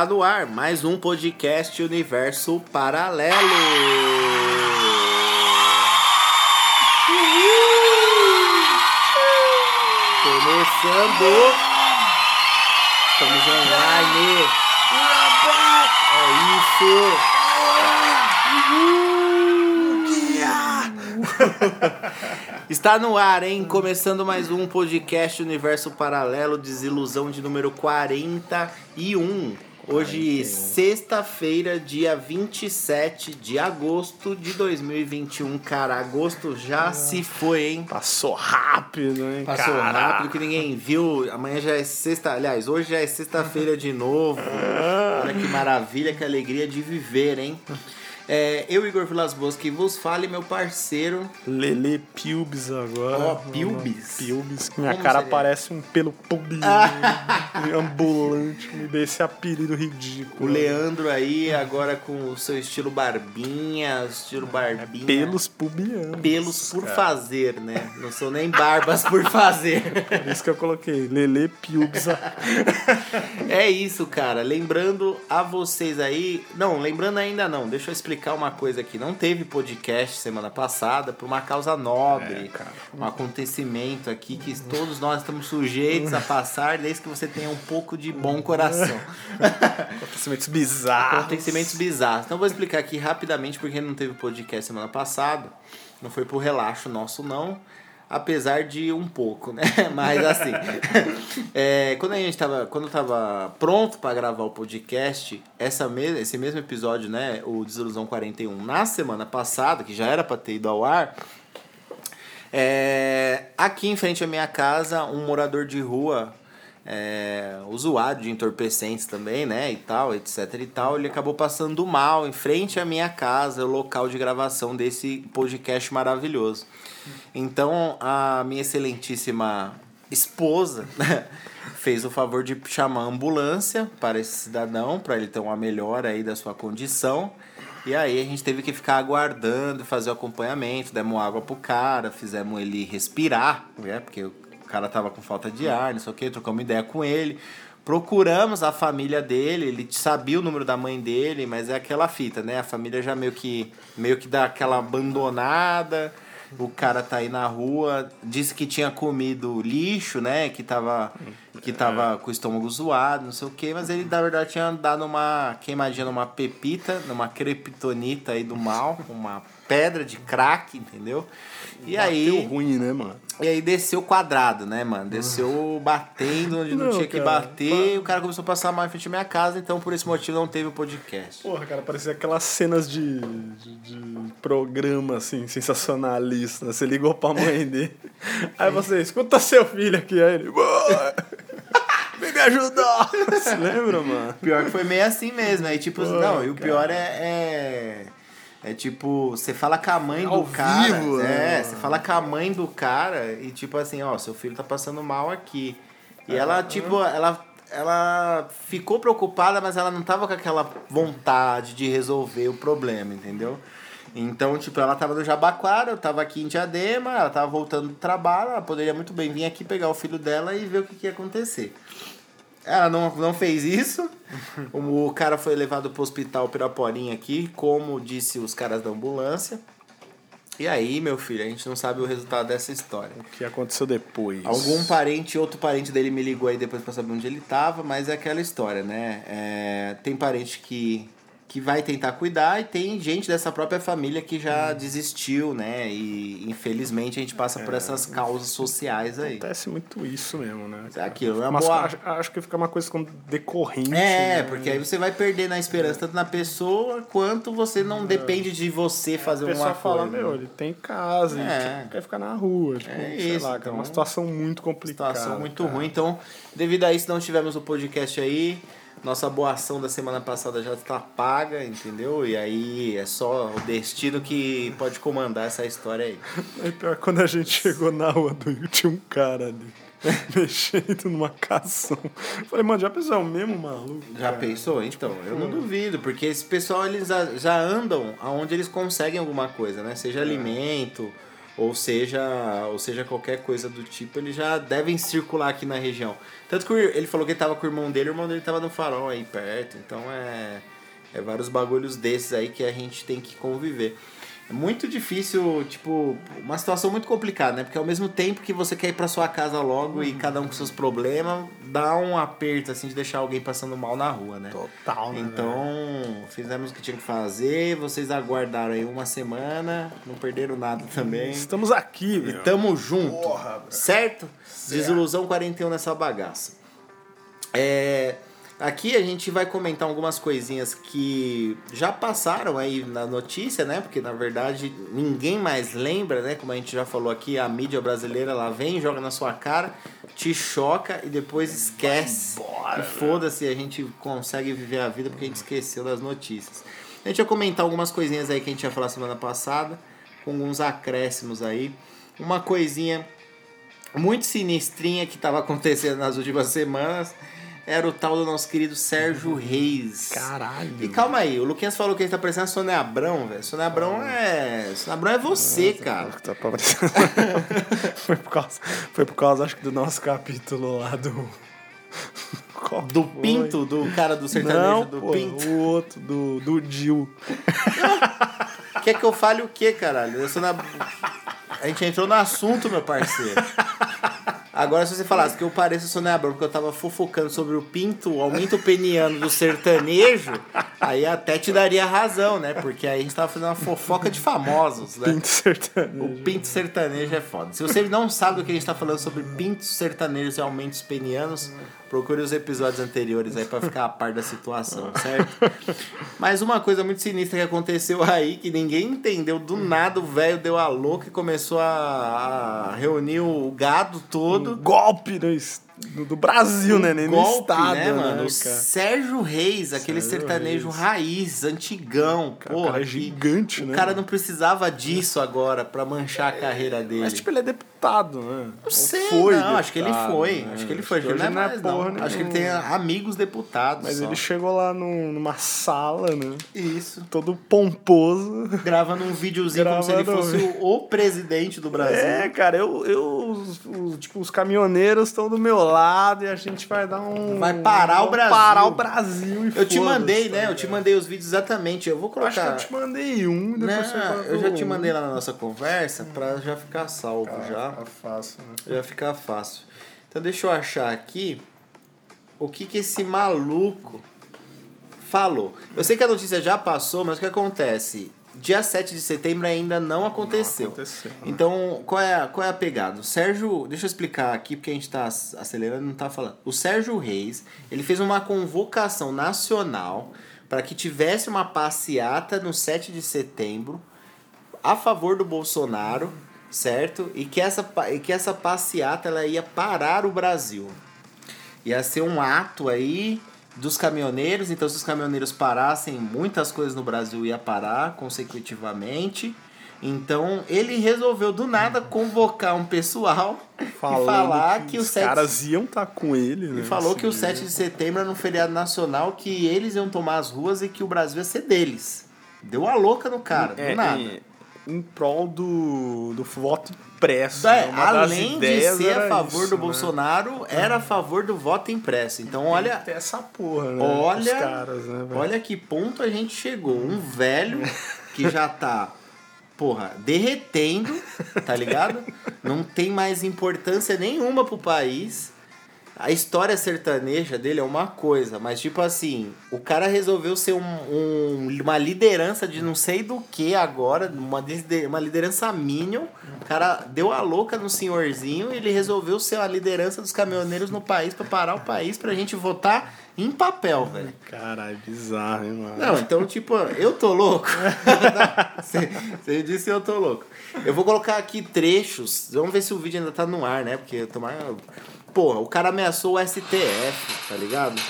está no ar mais um podcast Universo Paralelo. Começando. Estamos online. É isso. Está no ar, hein? Começando mais um podcast Universo Paralelo, Desilusão de número 41. Hoje, sexta-feira, dia 27 de agosto de 2021. Cara, agosto já se foi, hein? Passou rápido, hein? Passou cara? rápido que ninguém viu. Amanhã já é sexta. Aliás, hoje já é sexta-feira de novo. Olha que maravilha, que alegria de viver, hein? É, eu, Igor Vilas Boas, que vos fale, meu parceiro. Lele Pilbis agora. Ó, Pilbis? Pilbis. Minha Como cara seria? parece um pelo pubinho ambulante. Me dê esse apelido O ridículo. Leandro aí, agora com o seu estilo barbinha, estilo barbinha. Pelos pubianos. Pelos por fazer, né? Não são nem barbas por fazer. Por isso que eu coloquei. Lele Pilbis. É isso, cara. Lembrando a vocês aí. Não, lembrando ainda não. Deixa eu explicar uma coisa aqui. Não teve podcast semana passada por uma causa nobre. É, cara. Um acontecimento aqui que todos nós estamos sujeitos a passar desde que você tenha um pouco de bom coração. Acontecimentos bizarros. Acontecimentos bizarros. Então vou explicar aqui rapidamente porque não teve podcast semana passada. Não foi por relaxo nosso, não. Apesar de um pouco, né? Mas assim. é, quando a gente tava. Quando eu tava pronto para gravar o podcast, essa me esse mesmo episódio, né? O Desilusão 41, na semana passada, que já era para ter ido ao ar. É, aqui em frente à minha casa, um morador de rua, é, usuário de entorpecentes também, né, e tal, etc e tal, ele acabou passando mal em frente à minha casa, o local de gravação desse podcast maravilhoso. Então, a minha excelentíssima esposa fez o favor de chamar a ambulância para esse cidadão, para ele ter uma melhora aí da sua condição. E aí a gente teve que ficar aguardando, fazer o acompanhamento, demos água pro cara, fizemos ele respirar, né? Porque o cara tava com falta de ar, não sei o que, trocamos ideia com ele. Procuramos a família dele, ele sabia o número da mãe dele, mas é aquela fita, né? A família já meio que meio que dá aquela abandonada. O cara tá aí na rua, disse que tinha comido lixo, né? Que tava, que tava com o estômago zoado, não sei o que, mas ele na verdade tinha dado uma queimadinha numa pepita, numa creptonita aí do mal, uma pedra de crack, entendeu? E aí. Deu ruim, né, mano? E aí desceu quadrado, né, mano? Desceu batendo onde não, Não, tinha que cara. bater, e o cara começou a passar mal em frente à minha casa, então por esse motivo não teve o podcast. Porra, cara, parecia aquelas cenas de, de, de programa, assim, sensacionalista. Você ligou pra mãe dele. Aí você, escuta seu filho aqui. Aí ele, "Boa, vem me ajudar. Você lembra, mano? Pior que foi meio assim mesmo, aí tipo, Pô, não, e o pior é, é. É tipo, você fala com a mãe Ao do cara. vivo, é, né? você fala com a mãe do cara e tipo assim, ó, seu filho tá passando mal aqui. E ela, tipo, ela. Ela ficou preocupada, mas ela não tava com aquela vontade de resolver o problema, entendeu? Então, tipo, ela tava no Jabaquara, eu tava aqui em Diadema, ela tava voltando do trabalho, ela poderia muito bem vir aqui pegar o filho dela e ver o que, que ia acontecer. Ela não, não fez isso. O cara foi levado pro hospital Piraporinha aqui, como disse os caras da ambulância. E aí, meu filho, a gente não sabe o resultado dessa história. O que aconteceu depois? Algum parente, outro parente dele me ligou aí depois pra saber onde ele tava, mas é aquela história, né? É, tem parente que, que vai tentar cuidar e tem gente dessa própria família que já desistiu, né? E infelizmente a gente passa por essas causas sociais aí. Acontece muito isso mesmo, né? É aquilo, é uma Mas boa- acho, acho que fica uma coisa decorrente. É, né? porque aí você vai perder na esperança tanto na pessoa quanto você não depende de você fazer uma pessoa fala, coisa. meu, ele tem casa, É. ele quer ficar na rua. Tipo, É sei isso, lá, cara. então, uma situação muito complicada. situação muito cara. ruim. Então, devido a isso, não tivemos o podcast aí. Nossa boa ação da semana passada já está paga, entendeu? E aí é só o destino que pode comandar essa história aí. Aí pior, quando a gente chegou na rua do Rio, tinha um cara ali. mexendo numa cação. Falei, mano, já pensou, é o mesmo maluco? Já cara? pensou? Então, eu não duvido, porque esse pessoal eles já- já andam aonde eles conseguem alguma coisa, né? Seja alimento ou seja, ou seja qualquer coisa do tipo, eles já devem circular aqui na região. Tanto que ele falou que ele tava com o irmão dele, o irmão dele tava no farol aí perto, então é, é vários bagulhos desses aí que a gente tem que conviver. É muito difícil, tipo, uma situação muito complicada, né? Porque ao mesmo tempo que você quer ir pra sua casa logo e cada um com seus problemas, dá um aperto, assim, de deixar alguém passando mal na rua, né? Total, né? Então, fizemos o que tinha que fazer, vocês aguardaram aí uma semana, não perderam nada também. Estamos aqui, E meu. tamo junto. Porra, bro. certo? Desilusão 41 nessa bagaça. É, aqui a gente vai comentar algumas coisinhas que já passaram aí na notícia, né? Porque na verdade ninguém mais lembra, né? Como a gente já falou aqui, a mídia brasileira ela vem, joga na sua cara, te choca e depois esquece. E foda-se, a gente consegue viver a vida porque a gente esqueceu das notícias. A gente vai comentar algumas coisinhas aí que a gente ia falar semana passada, com alguns acréscimos aí. Uma coisinha muito sinistrinha que estava acontecendo nas últimas semanas era o tal do nosso querido Sérgio Reis. Caralho. E calma aí, o Luquinhas falou que ele tá parecendo a Sônia Abrão, velho. Sônia Abrão é. Sônia Abrão é você, cara. Tá parecendo- foi, por causa, foi por causa, acho que, do nosso capítulo lá do. Qual Do foi? Pinto, do cara do sertanejo Não, do pô, Pinto. o outro, do, do Dil. Quer que eu fale o quê, caralho? Eu sou na... A gente entrou no assunto, meu parceiro. Agora, se você falasse que eu pareço Abrão, porque eu tava fofocando sobre o pinto, o aumento peniano do sertanejo, aí até te daria razão, né? Porque aí a gente tava fazendo uma fofoca de famosos, né? Pinto sertanejo. O pinto sertanejo é foda. Se você não sabe do que a gente tá falando sobre pintos sertanejos e aumentos penianos, procure os episódios anteriores aí pra ficar a par da situação, certo? Mas uma coisa muito sinistra que aconteceu aí, que ninguém entendeu, do nada o velho deu a louca e começou a, a reunir o gado todo. Um golpe no, es- do, do Brasil, né? Nem no golpe, estado, né, né, mano? O cara? Sérgio Reis, aquele Sérgio sertanejo Reis. raiz, antigão. Cara, porra, o cara é gigante, o né? cara não precisava disso agora pra manchar a carreira dele. Mas, tipo, ele é deputado, né? Não sei, foi não, acho que ele deputado, foi. né? Acho que ele foi, acho que ele hoje não é mais, não. porra Acho que ele tem amigos deputados. Mas só. ele chegou lá num- numa sala, né? Isso. Todo pomposo. Gravando um videozinho como se ele fosse o, o presidente do Brasil. É, cara, eu, eu os, os- tipo, os caminhoneiros estão do meu lado e a gente vai dar um. Vai parar o Brasil. Parar o Brasil e eu te mandei, tá né? Eu te mandei os vídeos exatamente. Eu vou Eu Acho que colocar. eu te mandei um e depois Não, eu já te mandei lá na nossa conversa pra já ficar salvo já. Tá fácil, né? Já ficar fácil. Então deixa eu achar aqui o que que esse maluco falou. Eu sei que a notícia já passou, mas o que acontece? Dia 7 de setembro ainda não aconteceu. aconteceu, né? Então, qual é, a- qual é a pegada? O Sérgio, deixa eu explicar aqui, porque a gente tá ac- acelerando e não tá falando. O Sérgio Reis, ele fez uma convocação nacional para que tivesse uma passeata no 7 de setembro a favor do Bolsonaro, certo? E que essa, e que essa passeata ela ia parar o Brasil. Ia ser um ato aí dos caminhoneiros, então se os caminhoneiros parassem, muitas coisas no Brasil ia parar consecutivamente. Então ele resolveu do nada convocar um pessoal e falar que, o os 7 caras iam estar com ele, né? e falou que o nesse 7 de setembro era um feriado nacional que eles iam tomar as ruas e que o Brasil ia ser deles. Deu a louca no cara, É, do nada. Em, em prol do, do voto impresso. É, né? Além de ser a favor isso, do né? Bolsonaro, era a favor do voto impresso. Então, olha, essa porra, né? olha, caras, né, olha que ponto a gente chegou. Um velho que já tá, porra, derretendo, tá ligado? Não tem mais importância nenhuma pro país. A história sertaneja dele é uma coisa, mas tipo assim, o cara resolveu ser um, um- uma liderança de não sei do que agora, uma, uma liderança minion. O cara deu a louca no senhorzinho e ele resolveu ser a liderança dos caminhoneiros no país pra parar o país pra gente votar em papel, velho. Caralho, bizarro, hein, mano? Não, então, tipo, eu tô louco. Você disse eu tô louco. Eu vou colocar aqui trechos. Vamos ver se o vídeo ainda tá no ar, né? Porque tomar. Porra, o cara ameaçou o STF, tá ligado?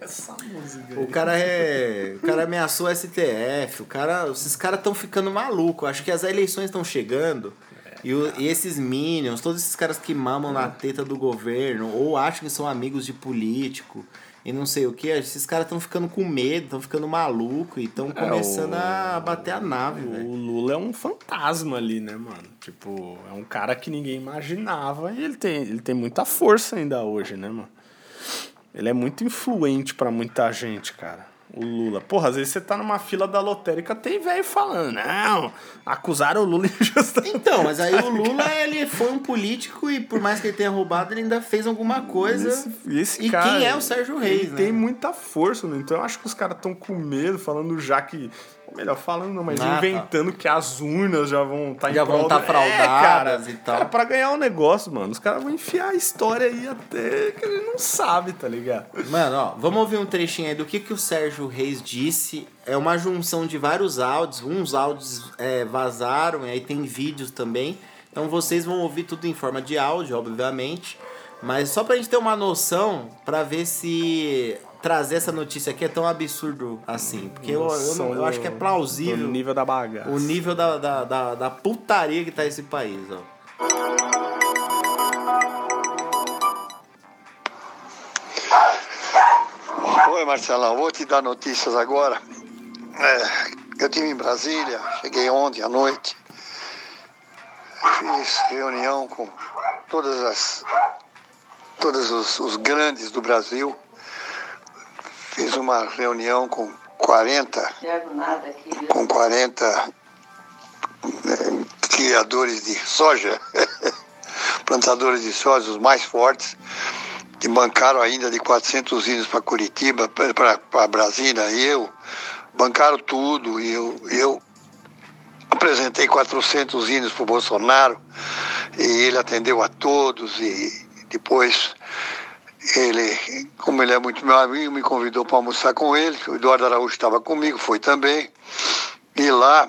Essa música O cara é. O cara ameaçou o STF. O cara. Esses caras estão ficando malucos. Acho que as eleições estão chegando. E, o- e esses minions, todos esses caras que mamam na teta do governo, ou acham que são amigos de político, e não sei o que. Esses caras estão ficando com medo, estão ficando maluco e estão começando É, o- a bater a nave. O Lula é um fantasma ali, né, mano? Tipo, é um cara que ninguém imaginava e ele tem, ele tem muita força ainda hoje, né, mano? Ele é muito influente pra muita gente, cara. O Lula. Porra, às vezes você tá numa fila da lotérica, tem velho falando, não, acusaram o Lula injustamente. Então, mas aí o Lula, ele foi um político e por mais que ele tenha roubado, ele ainda fez alguma coisa. Esse, esse e cara, quem é o Sérgio Reis, ele né? tem muita força, né? Então eu acho que os caras estão com medo, falando já que. Melhor, falando não, mas Ah, tá. inventando que as urnas já vão estar Já vão tá fraudadas e tal. Cara, pra ganhar um negócio, mano, os caras vão enfiar a história aí até que ele não sabe, tá ligado? Mano, ó, vamos ouvir um trechinho aí do que, que o Sérgio Reis disse. É uma junção de vários áudios. Uns áudios é, vazaram, e aí tem vídeos também. Então vocês vão ouvir tudo em forma de áudio, obviamente. Mas só pra gente ter uma noção, pra ver se trazer essa notícia aqui é tão absurdo assim. Porque eu, eu, não- eu acho que é plausível O nível da bagaça. o nível da, da, da, da putaria que tá esse país, ó. Oi, Marcelão, vou te dar notícias agora. É, eu estive em Brasília, cheguei ontem à noite. Fiz reunião com todas as todos os, os grandes do Brasil. Fiz uma reunião com 40 Enxergo nada aqui. viu? com 40 eh, criadores de soja, plantadores de soja, os mais fortes, que bancaram ainda de 400 hinos para Curitiba, para Brasília, e eu, bancaram tudo, e eu, eu apresentei 400 hinos para o Bolsonaro, e ele atendeu a todos, e depois ele, como ele é muito meu amigo, me convidou para almoçar com ele. O Eduardo Araújo estava comigo, foi também. E lá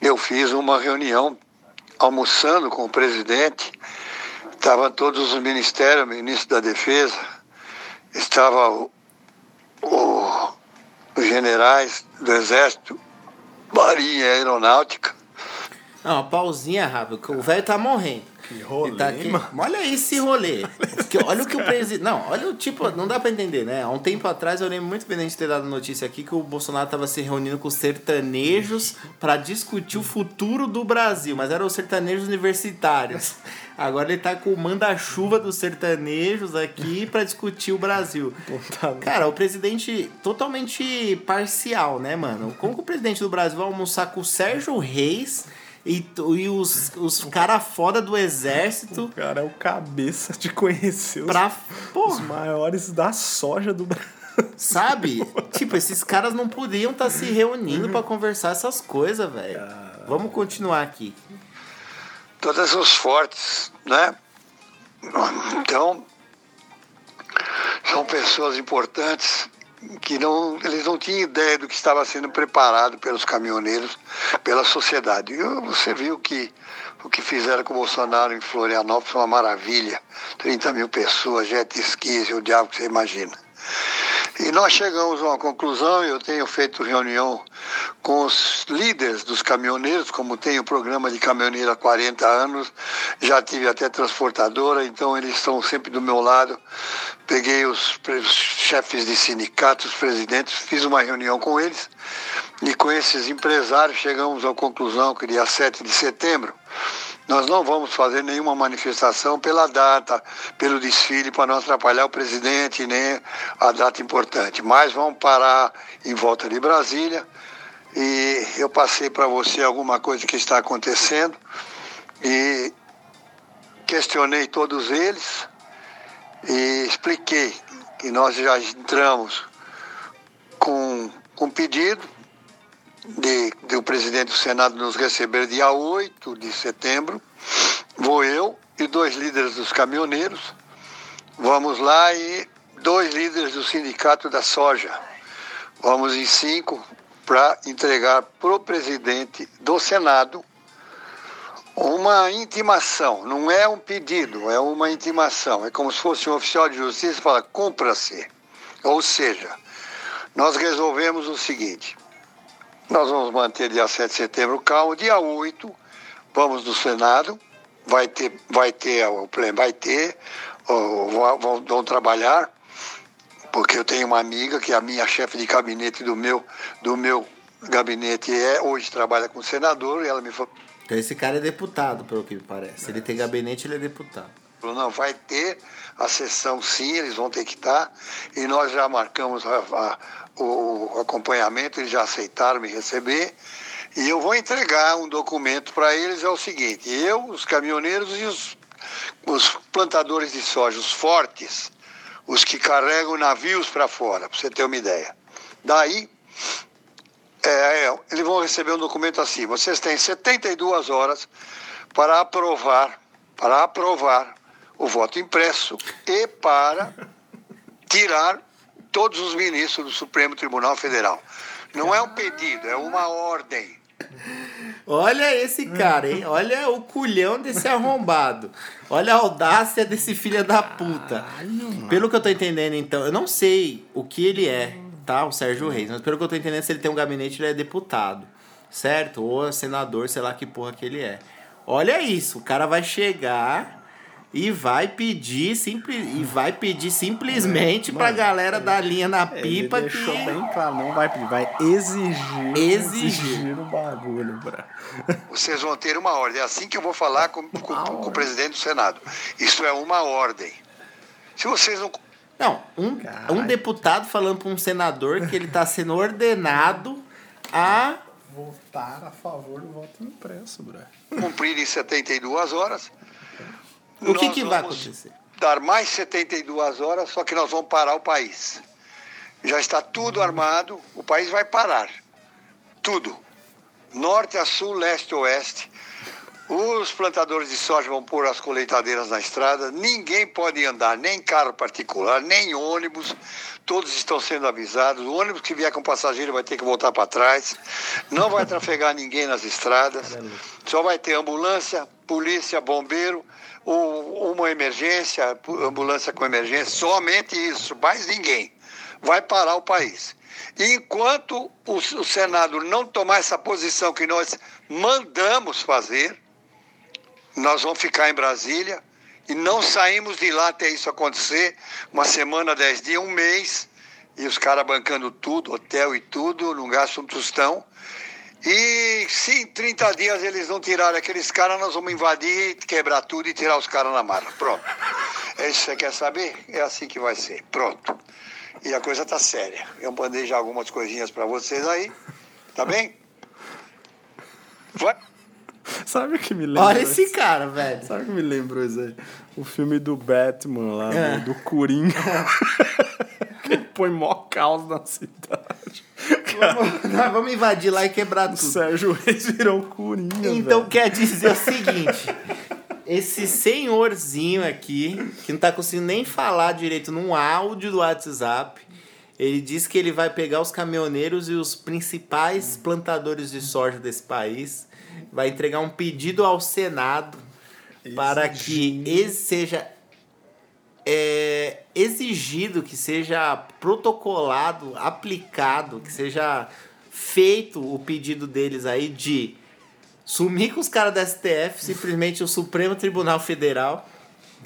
eu fiz uma reunião almoçando com o presidente. Estavam todos os ministérios, o ministro da Defesa, estava o, o- os generais do Exército, Marinha Aeronáutica. Não, uma pausinha rápida, que o velho tá morrendo. Que rolê, tá aqui- mano. Olha esse rolê. Porque olha o que o presidente. Não, olha o tipo. Não dá pra entender, né? Há um tempo atrás eu lembro muito bem a gente ter dado notícia aqui que o Bolsonaro tava se reunindo com os sertanejos pra discutir o futuro do Brasil, mas eram os sertanejos universitários. Agora ele tá com o manda-chuva dos sertanejos aqui pra discutir o Brasil. Cara, o presidente totalmente parcial, né, mano? Como que o presidente do Brasil vai almoçar com o Sérgio Reis e, tu- e os, os cara foda do exército O cara é o cabeça de conhecer os, pra. os Porra, maiores da soja do Brasil. sabe? tipo, esses caras não podiam estar se reunindo pra conversar essas coisas, velho. Vamos continuar aqui. todas os fortes, né? Então, são pessoas importantes que não, eles não tinham ideia do que estava sendo preparado pelos caminhoneiros, pela sociedade. E você viu que o que fizeram com o Bolsonaro em Florianópolis foi uma maravilha. 30 mil pessoas, jet skis, o diabo que você imagina. E nós chegamos a uma conclusão, eu tenho feito reunião com os líderes dos caminhoneiros, como tenho o programa de caminhoneiro há 40 anos, já tive até transportadora, então eles estão sempre do meu lado. Peguei os, os chefes de sindicatos, os presidentes, fiz uma reunião com eles e com esses empresários chegamos à conclusão que dia 7 de setembro nós não vamos fazer nenhuma manifestação pela data, pelo desfile, para não atrapalhar o presidente nem a data importante. Mas vamos parar em volta de Brasília. E eu passei para você alguma coisa que está acontecendo e questionei todos eles e expliquei que nós já entramos com um pedido de, de o presidente do Senado nos receber dia 8 de setembro. Vou eu e dois líderes dos caminhoneiros. Vamos lá e dois líderes do sindicato da soja. Vamos em cinco para entregar para o presidente do Senado uma intimação. Não é um pedido, é uma intimação. É como se fosse um oficial de justiça e fala, cumpra-se. Ou seja, nós resolvemos o seguinte. Nós vamos manter dia 7 de setembro calmo. Dia 8, vamos no Senado. Vai ter, vai ter o pleno, vai ter, vão, vão- vão trabalhar porque eu tenho uma amiga que é a minha chefe de gabinete do meu, do meu gabinete é hoje trabalha com senador e ela me falou Então esse cara é deputado, pelo que me parece. Ele tem gabinete, ele é deputado. Falou, não, vai ter a sessão sim, eles vão ter que estar. E nós já marcamos a- a- o, acompanhamento, eles já aceitaram me receber. E eu vou entregar um documento para eles, é o seguinte, eu, os caminhoneiros e os, os plantadores de soja, os fortes, os que carregam navios para fora, para você ter uma ideia. Daí, é, é, eles vão receber um documento assim, vocês têm 72 horas para aprovar, para aprovar o voto impresso e para tirar todos os ministros do Supremo Tribunal Federal. Não é um pedido, é uma ordem. Olha esse cara, hein? Olha o culhão desse arrombado. Olha a audácia desse filho da puta. Pelo que eu tô entendendo, então, eu não sei o que ele é, tá? O Sérgio Reis, mas pelo que eu tô entendendo, se ele tem um gabinete, ele é deputado, certo? Ou é senador, sei lá que porra que ele é. Olha isso, o cara vai chegar e vai pedir simples e vai pedir simplesmente pra galera da linha na pipa Ele que deixou bem claro, não vai pedir, vai exigir. Exigir. o bagulho, bra. Vocês vão ter uma ordem. É assim que eu vou falar com, com- com o presidente do Senado. Isso é uma ordem. Se vocês não Não, um, Caralho. um deputado falando para um senador que ele está sendo ordenado a. Votar a favor do voto impresso, bra. cumprirem 72 horas, O que, que vai acontecer? Dar mais 72 horas, só que nós vamos parar o país. Já está tudo armado, o país vai parar. Tudo. Norte a sul, leste a oeste. Os plantadores de soja vão pôr as colheitadeiras na estrada. Ninguém pode andar, nem carro particular, nem ônibus. Todos estão sendo avisados. O ônibus que vier com passageiro vai ter que voltar para trás. Não vai trafegar ninguém nas estradas. Só vai ter ambulância, polícia, bombeiro, uma emergência, ambulância com emergência. Somente isso, mais ninguém. Vai parar o país. Enquanto o, o Senado não tomar essa posição que nós mandamos fazer, nós vamos ficar em Brasília e não saímos de lá até isso acontecer. Uma semana, dez dias, um mês, e os caras bancando tudo, hotel e tudo, não gastam um tostão. E se em 30 dias eles não tirarem aqueles caras, nós vamos invadir, quebrar tudo e tirar os caras na mala. Pronto. É isso que você quer saber? É assim que vai ser. Pronto. E a coisa tá séria. Eu mandei já algumas coisinhas para vocês aí. Tá bem? Vai. Sabe o que me lembra? Olha esse cara, velho. Sabe o que me lembrou isso aí? O filme do Batman lá, É. do, do Coringa. põe mó caos na cidade. Vamos, vamos invadir lá e quebrar O tudo. Sérgio Reis virou Coringa, Então velho. quer dizer o seguinte: esse senhorzinho aqui, que não tá conseguindo nem falar direito num áudio do WhatsApp, ele disse que ele vai pegar os caminhoneiros e os principais plantadores de soja desse país, vai entregar um pedido ao Senado para que seja é, exigido, que seja protocolado, aplicado, que seja feito o pedido deles aí de sumir com os caras da STF, simplesmente o Supremo Tribunal Federal,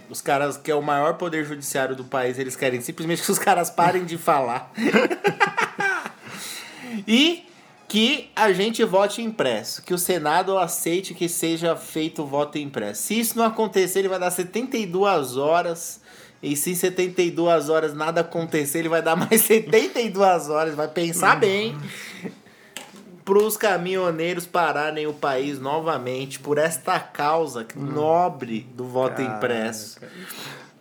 os caras que é o maior poder judiciário do país, eles querem simplesmente que os caras parem de falar. e que a gente vote impresso, que o Senado aceite que seja feito o voto impresso. Se isso não acontecer, ele vai dar 72 horas. E se em 72 horas nada acontecer, ele vai dar mais 72 horas, vai pensar bem para os caminhoneiros pararem o país novamente por esta causa nobre do voto impresso.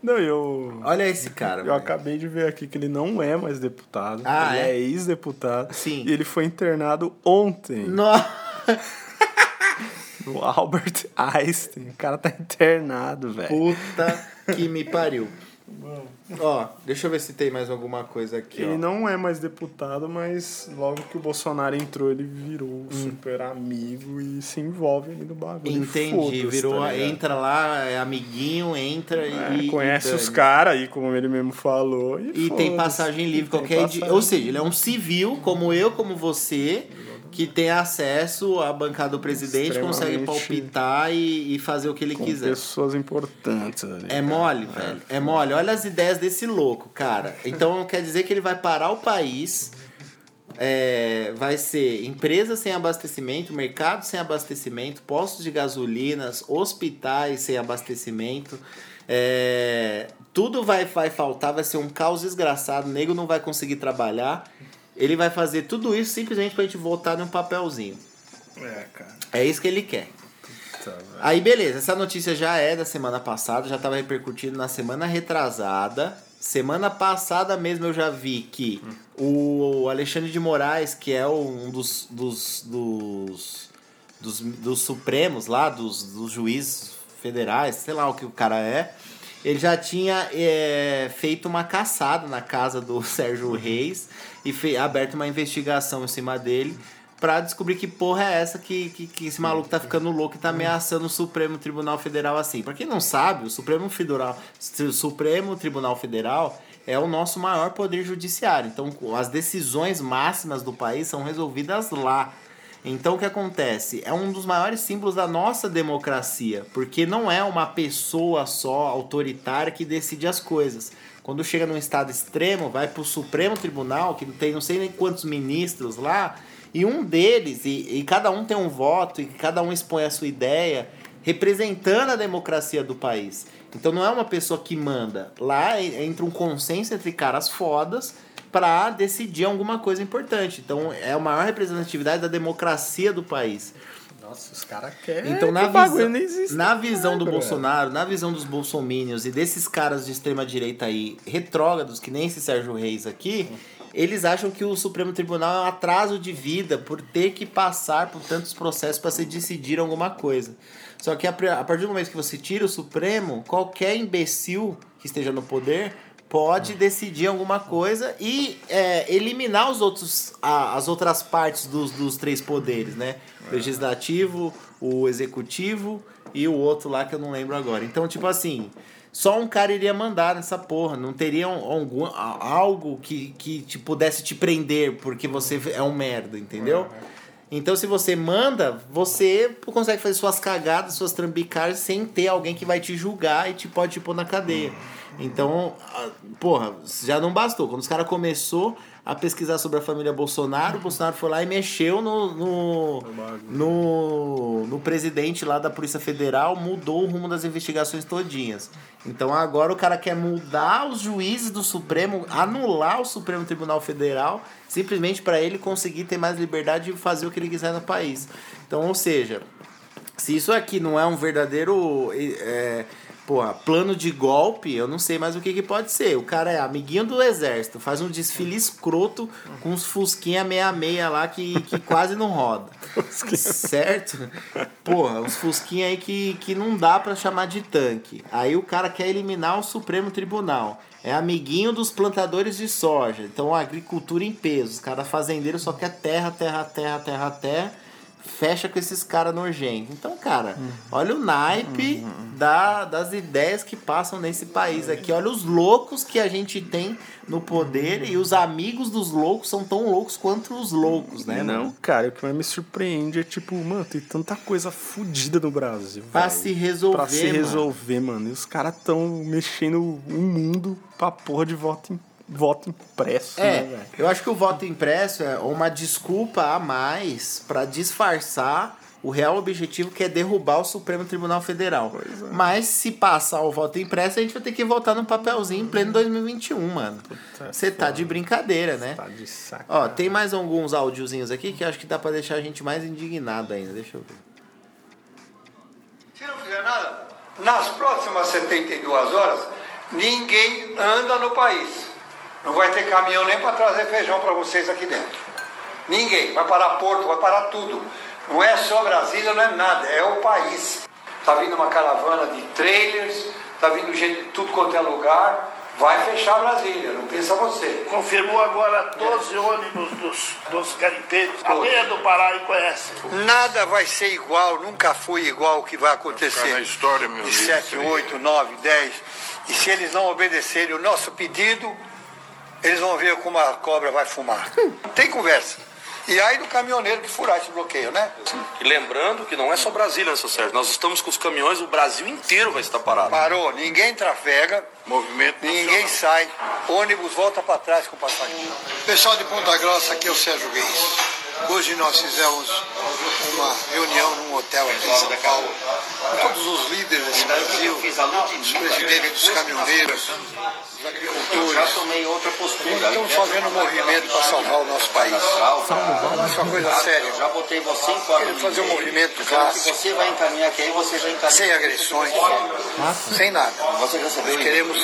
Não, eu. Olha esse cara. Eu velho. acabei de ver aqui que ele não é mais deputado. Ah, ele é? é, ex-deputado. Sim. E ele foi internado ontem No- no Albert Einstein. O cara tá internado, velho. Puta que me pariu. Ó, deixa eu ver se tem mais alguma coisa aqui. Ele ó. não é mais deputado, mas logo que o Bolsonaro entrou, ele virou Hum. um super amigo e se envolve ali no bagulho. Entendi, Foda-se, virou, tá entra lá, é amiguinho, entra É, e. conhece e os caras aí, como ele mesmo falou. E, E tem passagem livre qualquer passagem. Ou seja, ele é um civil, como eu, como você, que tem acesso à bancada do presidente, consegue palpitar e, e fazer o que ele Com quiser. pessoas importantes ali. É mole, velho. É mole. Olha as ideias desse louco, cara. Então quer dizer que ele vai parar o país. é, vai ser empresas sem abastecimento, mercado sem abastecimento, postos de gasolinas, hospitais sem abastecimento. é, tudo vai, vai faltar, vai ser um caos desgraçado. O nego não vai conseguir trabalhar. Ele vai fazer tudo isso simplesmente pra gente votar num papelzinho. É, cara. É isso que ele quer. Velho. Aí beleza, essa notícia já é da semana passada, já estava repercutindo na semana retrasada. Semana passada mesmo eu já vi que o Alexandre de Moraes, que é um dos, dos, dos, dos, dos supremos lá, dos, dos juízes federais, sei lá o que o cara é, ele já tinha é, feito uma caçada na casa do Sérgio Reis e fe, aberto uma investigação em cima dele pra descobrir que porra é essa que, que, que esse maluco tá ficando louco e tá ameaçando o Supremo Tribunal Federal assim. Pra quem não sabe, o Supremo, Federal, o Supremo Tribunal Federal é o nosso maior poder judiciário. Então, as decisões máximas do país são resolvidas lá. Então, o que acontece? É um dos maiores símbolos da nossa democracia, porque não é uma pessoa só autoritária que decide as coisas. Quando chega num estado extremo, vai pro Supremo Tribunal, que tem não sei nem quantos ministros lá, e um deles, e, e cada um tem um voto, e cada um expõe a sua ideia, representando a democracia do país. Então não é uma pessoa que manda. Lá en- entra um consenso entre caras fodas para decidir alguma coisa importante. Então é a maior representatividade da democracia do país. Nossa, os caras querem. Então, na visão, existe, na visão né, do? Bolsonaro, na visão dos bolsomínios e desses caras de extrema direita aí, retrógrados, que nem esse Sérgio Reis aqui, eles acham que o Supremo Tribunal é um atraso de vida por ter que passar por tantos processos para se decidir alguma coisa. Só que a partir do momento que você tira o Supremo, qualquer imbecil que esteja no poder pode decidir alguma coisa e é, eliminar os outros, a- as outras partes dos, dos três poderes, né? O legislativo, o executivo e o outro lá que eu não lembro agora. Então, tipo assim, só um cara iria mandar nessa porra. Não teria um- algum, algo que, que te pudesse te prender porque você é um merda, entendeu? Então, se você manda, você consegue fazer suas cagadas, suas trambicadas sem ter alguém que vai te julgar e te pode te pôr na cadeia. Então, porra, já não bastou. Quando os caras começou a pesquisar sobre a família Bolsonaro, o Bolsonaro foi lá e mexeu no, no, no, no presidente lá da Polícia Federal, mudou o rumo das investigações todinhas. Então agora o cara quer mudar os juízes do Supremo, anular o Supremo Tribunal Federal, simplesmente para ele conseguir ter mais liberdade de fazer o que ele quiser no país. Então, ou seja, se isso aqui não é um verdadeiro é, porra, plano de golpe, eu não sei mais o que, que pode ser. O cara é amiguinho do exército, faz um desfile escroto com uns fusquinha meia-meia lá que, que quase não roda. certo? Porra, uns fusquinha aí que, que não dá pra chamar de tanque. Aí o cara quer eliminar o Supremo Tribunal. É amiguinho dos plantadores de soja. Então, a agricultura em peso. Os caras fazendeiros só quer terra, terra, terra, terra, terra fecha com esses caras nojentos. Então, cara, olha o naipe da, das ideias que passam nesse país aqui. Olha os loucos que a gente tem no poder e os amigos dos loucos são tão loucos quanto os loucos, né, Não, mano? cara, o que mais me surpreende é tipo, mano, tem tanta coisa fodida no Brasil. Pra velho. se resolver, Pra se mano. resolver, mano. E os caras tão mexendo o mundo pra porra de voto, im- voto impresso, né, É, velho? eu acho que o voto impresso é uma desculpa a mais pra disfarçar o real objetivo que é derrubar o Supremo Tribunal Federal. Pois é. Mas se passar o voto impresso, a gente vai ter que votar no papelzinho em pleno 2021, mano. Você tá de brincadeira, né? Tá de saco. Ó, tem mais alguns áudiozinhos aqui que eu acho que dá pra deixar a gente mais indignado ainda. Deixa eu ver. Se não fizer nada, nas próximas 72 horas, ninguém anda no país. Não vai ter caminhão nem para trazer feijão para vocês aqui dentro. Ninguém. Vai parar porto, vai parar tudo. Não é só Brasília, não é nada, é o país. Está vindo uma caravana de trailers, está vindo gente de tudo quanto é lugar. Vai fechar Brasília, não pensa você. Confirmou agora 12 ônibus dos, dos garimpeiros. A do Pará e conhece. Nada vai ser igual, nunca foi igual o que vai acontecer. Ficar na história, meu De Deus. 7, 8, 9, 10. E se eles não obedecerem o nosso pedido, eles vão ver como a cobra vai fumar. Não tem conversa. E aí do caminhoneiro que furar esse bloqueio, né? E lembrando que não é só Brasília, né, seu Sérgio? Nós estamos com os caminhões, o Brasil inteiro vai estar parado. Parou, ninguém trafega, Movimento ninguém sai, ônibus volta para trás com passageiro. Pessoal de Ponta Grossa, aqui é o Sérgio Reis. Hoje nós fizemos uma reunião num hotel aqui em São Paulo com todos os líderes desse Brasil, os presidentes dos caminhoneiros, agricultores. Estamos fazendo um movimento para salvar o nosso país. Isso é uma coisa séria. Já botei você em quadro. Queremos fazer um movimento clássico, você vai encaminhar que aí você já encaminha. sem agressões, sem nada. Nós queremos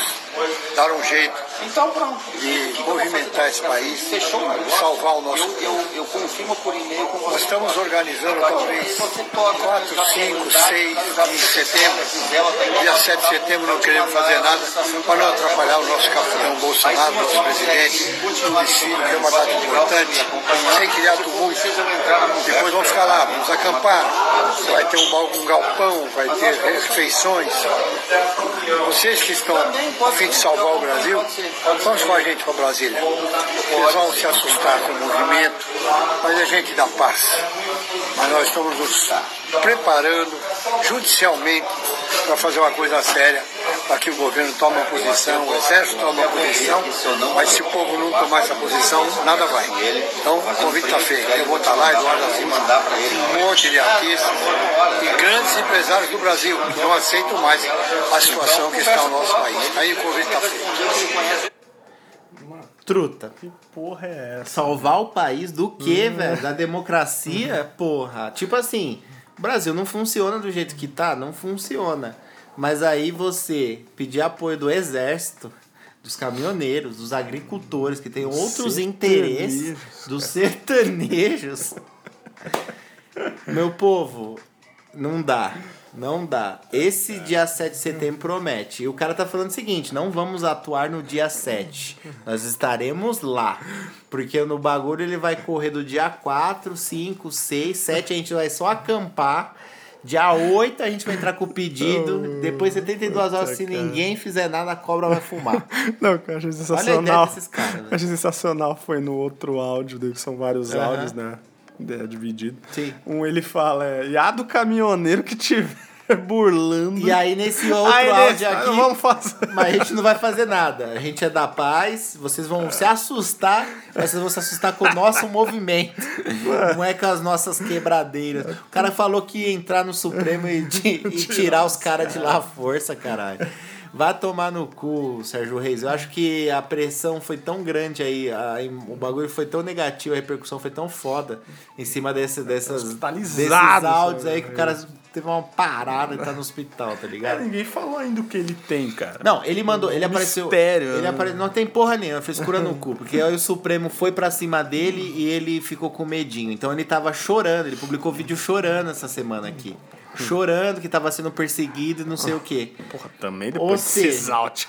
dar um jeito Então pronto. de movimentar esse país, Fechou. salvar o nosso Eu, eu, eu confirmo por e-mail com Nós você. estamos organizando talvez Você toca, 4, já 5, tem 6 já de tem setembro. Tem- Dia 7 de setembro não queremos fazer nada para não atrapalhar o nosso capitão Bolsonaro, nosso presidente, desfile, que é uma data importante, sem criar tumulto. Depois vamos ficar lá, vamos acampar. Vai ter um, um galpão, vai ter refeições. Vocês que estão a fim de salvar o Brasil, vamos com a gente para Brasília. Eles vão se assustar com o movimento, mas é gente da paz. Mas nós estamos nos preparando judicialmente para fazer uma coisa séria, para que o governo tome uma posição, o exército tome uma posição, mas se o povo não tomar essa posição, nada vai. Então o convite está feito. Eu vou estar lá, Eduardo Assis, um monte de artistas e grandes empresários do Brasil que não aceitam mais a situação que está o nosso país. Aí o convite está feito. Truta. Que porra é essa? Salvar o país do quê, velho? Da democracia? Porra. Tipo assim, o Brasil não funciona do jeito que tá? Não funciona. Mas aí você pedir apoio do exército, dos caminhoneiros, dos agricultores, que tem outros interesses, dos sertanejos. Meu povo, não dá. Não dá. Esse dia 7 de setembro promete. E o cara tá falando o seguinte: não vamos atuar no dia 7. Nós estaremos lá. Porque no bagulho ele vai correr do dia 4, 5, 6, 7. A gente vai só acampar. Dia 8 a gente vai entrar com o pedido. Depois 72 horas, se cara. ninguém fizer nada, a cobra vai fumar. Não, que eu achei Olha a ideia sensacional. desses caras, né? Eu achei sensacional foi no outro áudio dele, que são vários Aham. áudios, né? É dividido. Sim. Um ele fala, é, e a do caminhoneiro que tiver burlando. E aí nesse outro Aí, áudio aqui. Vamos fazer. Mas a gente não vai fazer nada. A gente é da paz, vocês vão se assustar, mas vocês vão se assustar com o nosso movimento. Não é com as nossas quebradeiras. O cara falou que ia entrar no Supremo e, ti- e tirar os caras de lá à força, caralho. Vai tomar no cu, Sérgio Reis. Eu acho que a pressão foi tão grande aí, a- o bagulho foi tão negativo, a repercussão foi tão foda em cima desse, dessas, desses áudios aí que o cara teve uma parada e tá no hospital, tá ligado? ninguém falou ainda o que ele tem, cara. Não, ele mandou, ele apareceu. Mistério, ele né? apare... Não tem porra nenhuma, frescura no cu. Porque aí o Supremo foi pra cima dele e ele ficou com medinho. Então ele tava chorando, ele publicou vídeo chorando essa semana aqui. Chorando que tava sendo perseguido e não sei o quê. Porra, também Ou depois desses seja, áudios.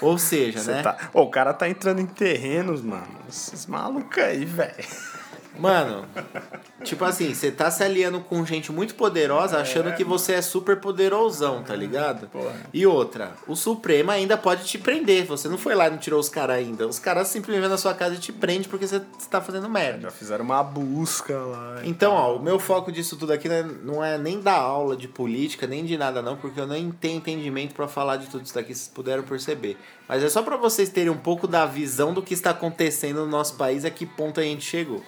Ou seja, né? tá... Ô, o cara tá entrando em terrenos, mano. Esses malucos aí, velho. Mano, tipo assim, você tá se aliando com gente muito poderosa achando que você é super poderosão, tá ligado? E outra, o Supremo ainda pode te prender. Você não foi lá e não tirou os caras ainda. Os caras simplesmente na sua casa e te prende porque você tá fazendo merda. Já fizeram uma busca lá. Então, ó, o meu foco disso tudo aqui não é nem dar aula de política, nem de nada não, porque eu nem tenho entendimento pra falar de tudo isso daqui, vocês puderam perceber. Mas é só pra vocês terem um pouco da visão do que está acontecendo no nosso país a que ponto a gente chegou.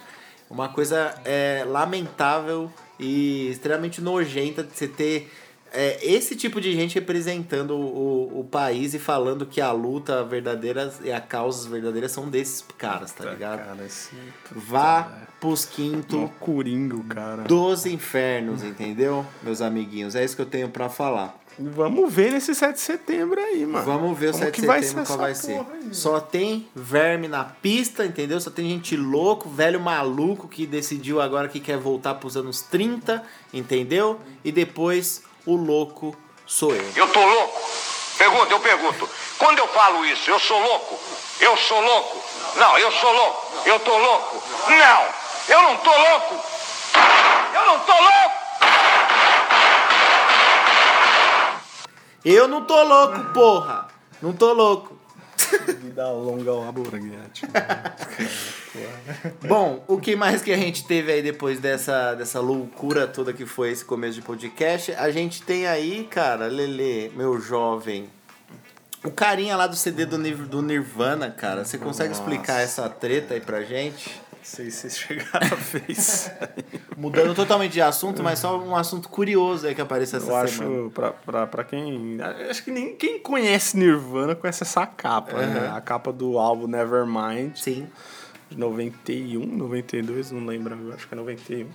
Uma coisa é, lamentável e extremamente nojenta de você ter é, esse tipo de gente representando o, o país e falando que a luta verdadeira e a causas verdadeiras são desses caras, tá ligado? Cara, esse... Vá pros quinto coringo, cara. dos infernos, entendeu? Meus amiguinhos, é isso que eu tenho pra falar. Vamos ver nesse 7 de setembro aí, mano. Vamos ver o Como 7 que de vai setembro ser qual vai ser. aí? Só tem verme na pista, entendeu? Só tem gente louco, velho maluco que decidiu agora que quer voltar pros anos 30, entendeu? E depois o louco sou eu. Eu tô louco? Pergunta, eu pergunto. Quando eu falo isso, eu sou louco? Eu sou louco? Não, eu sou louco. Eu tô louco? Não, eu não tô louco. Eu não tô louco. Eu não tô louco, porra! Não tô louco. Vida longa ao aborgate. Bom, o que mais que a gente teve aí depois dessa, dessa loucura toda que foi esse começo de podcast? A gente tem aí, cara, Lele, meu jovem, o carinha lá do CD do, do Nirvana, cara. Você consegue explicar essa treta aí pra gente? Não sei se vocês chegaram a isso. Mudando totalmente de assunto, mas só um assunto curioso aí que apareceu essa Eu semana. acho, pra, pra, pra quem. Acho que nem quem conhece Nirvana conhece essa capa, né? A capa do álbum Nevermind, Sim. de 91, 92, não lembro, acho que é 91.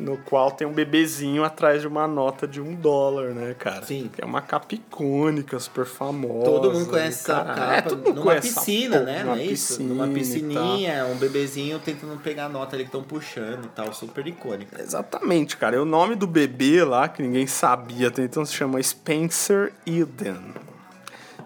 No qual tem um bebezinho atrás de uma nota de um dólar, né, cara? Sim. Que é uma capa icônica, super famosa. Todo mundo conhece essa cara. capa É, todo mundo numa conhece essa piscina, porra, né? Numa Não é isso? piscina Numa e tal. piscininha, um bebezinho tentando pegar a nota ali que estão puxando e tal, super icônica. Exatamente, cara. E o nome do bebê lá, que ninguém sabia até então, se chama Spencer Eden.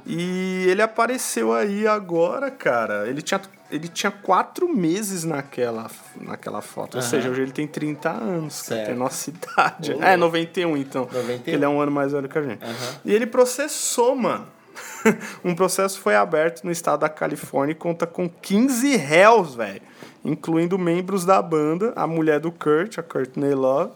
E ele apareceu aí agora, cara. Ele tinha, ele tinha quatro meses naquela, naquela foto. Ou Aham. seja, hoje ele tem 30 anos. Certo. Tem nossa idade. Ô, é, louco. 91 então. 91. Ele é um ano mais velho que a gente. Aham. E ele processou, mano. um processo foi aberto no estado da Califórnia e conta com 15 réus, velho. Incluindo membros da banda, a mulher do Kurt, a Courtney Love,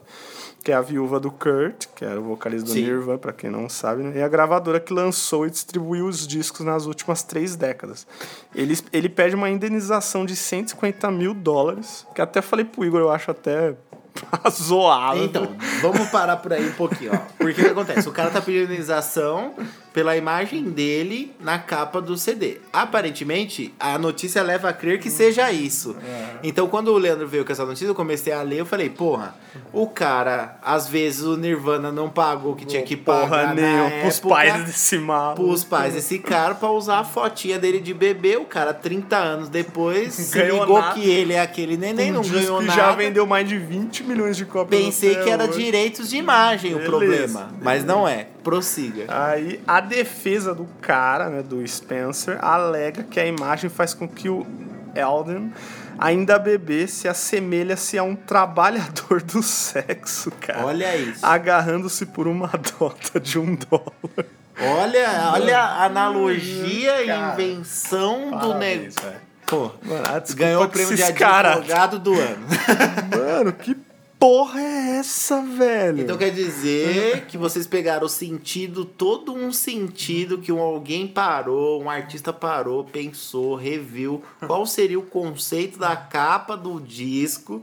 que é a viúva do Kurt, que era o vocalista do Sim. Nirvana, pra quem não sabe, né? e a gravadora que lançou e distribuiu os discos nas últimas três décadas. Ele, ele pede uma indenização de 150 mil dólares, que até falei pro Igor, eu acho até zoado. Então, vamos parar por aí um pouquinho, ó. Porque o que acontece? O cara tá pedindo indenização pela imagem dele na capa do CD. Aparentemente, a notícia leva a crer que seja isso. Então, quando o Leandro veio com essa notícia, eu comecei a ler, eu falei, porra, o cara, às vezes o Nirvana não pagou o que tinha que pagar Porra nenhuma, pros pais desse maluco. pros pais desse cara pra usar a fotinha dele de bebê. O cara, 30 anos depois, se Ganhou ligou nada. que ele é aquele neném, um não ganhou que nada. já vendeu mais de 20 milhões de cópias. Pensei que era hoje. direitos de imagem o Beleza, problema, mas não é. Prossiga. Aí a defesa do cara, né, do Spencer, alega que a imagem faz com que o Elden, ainda bebê, se assemelha-se a um trabalhador do sexo, cara. Olha isso. Agarrando-se por uma dota de um dólar. Olha, olha a analogia e invenção do negócio. Pô, Mano, ganhou o prêmio de esses cara- advogado do ano. Mano, que porra é essa, velho? Então quer dizer que vocês pegaram o sentido, todo um sentido que um alguém parou, um artista parou, pensou, reviu qual seria o conceito da capa do disco.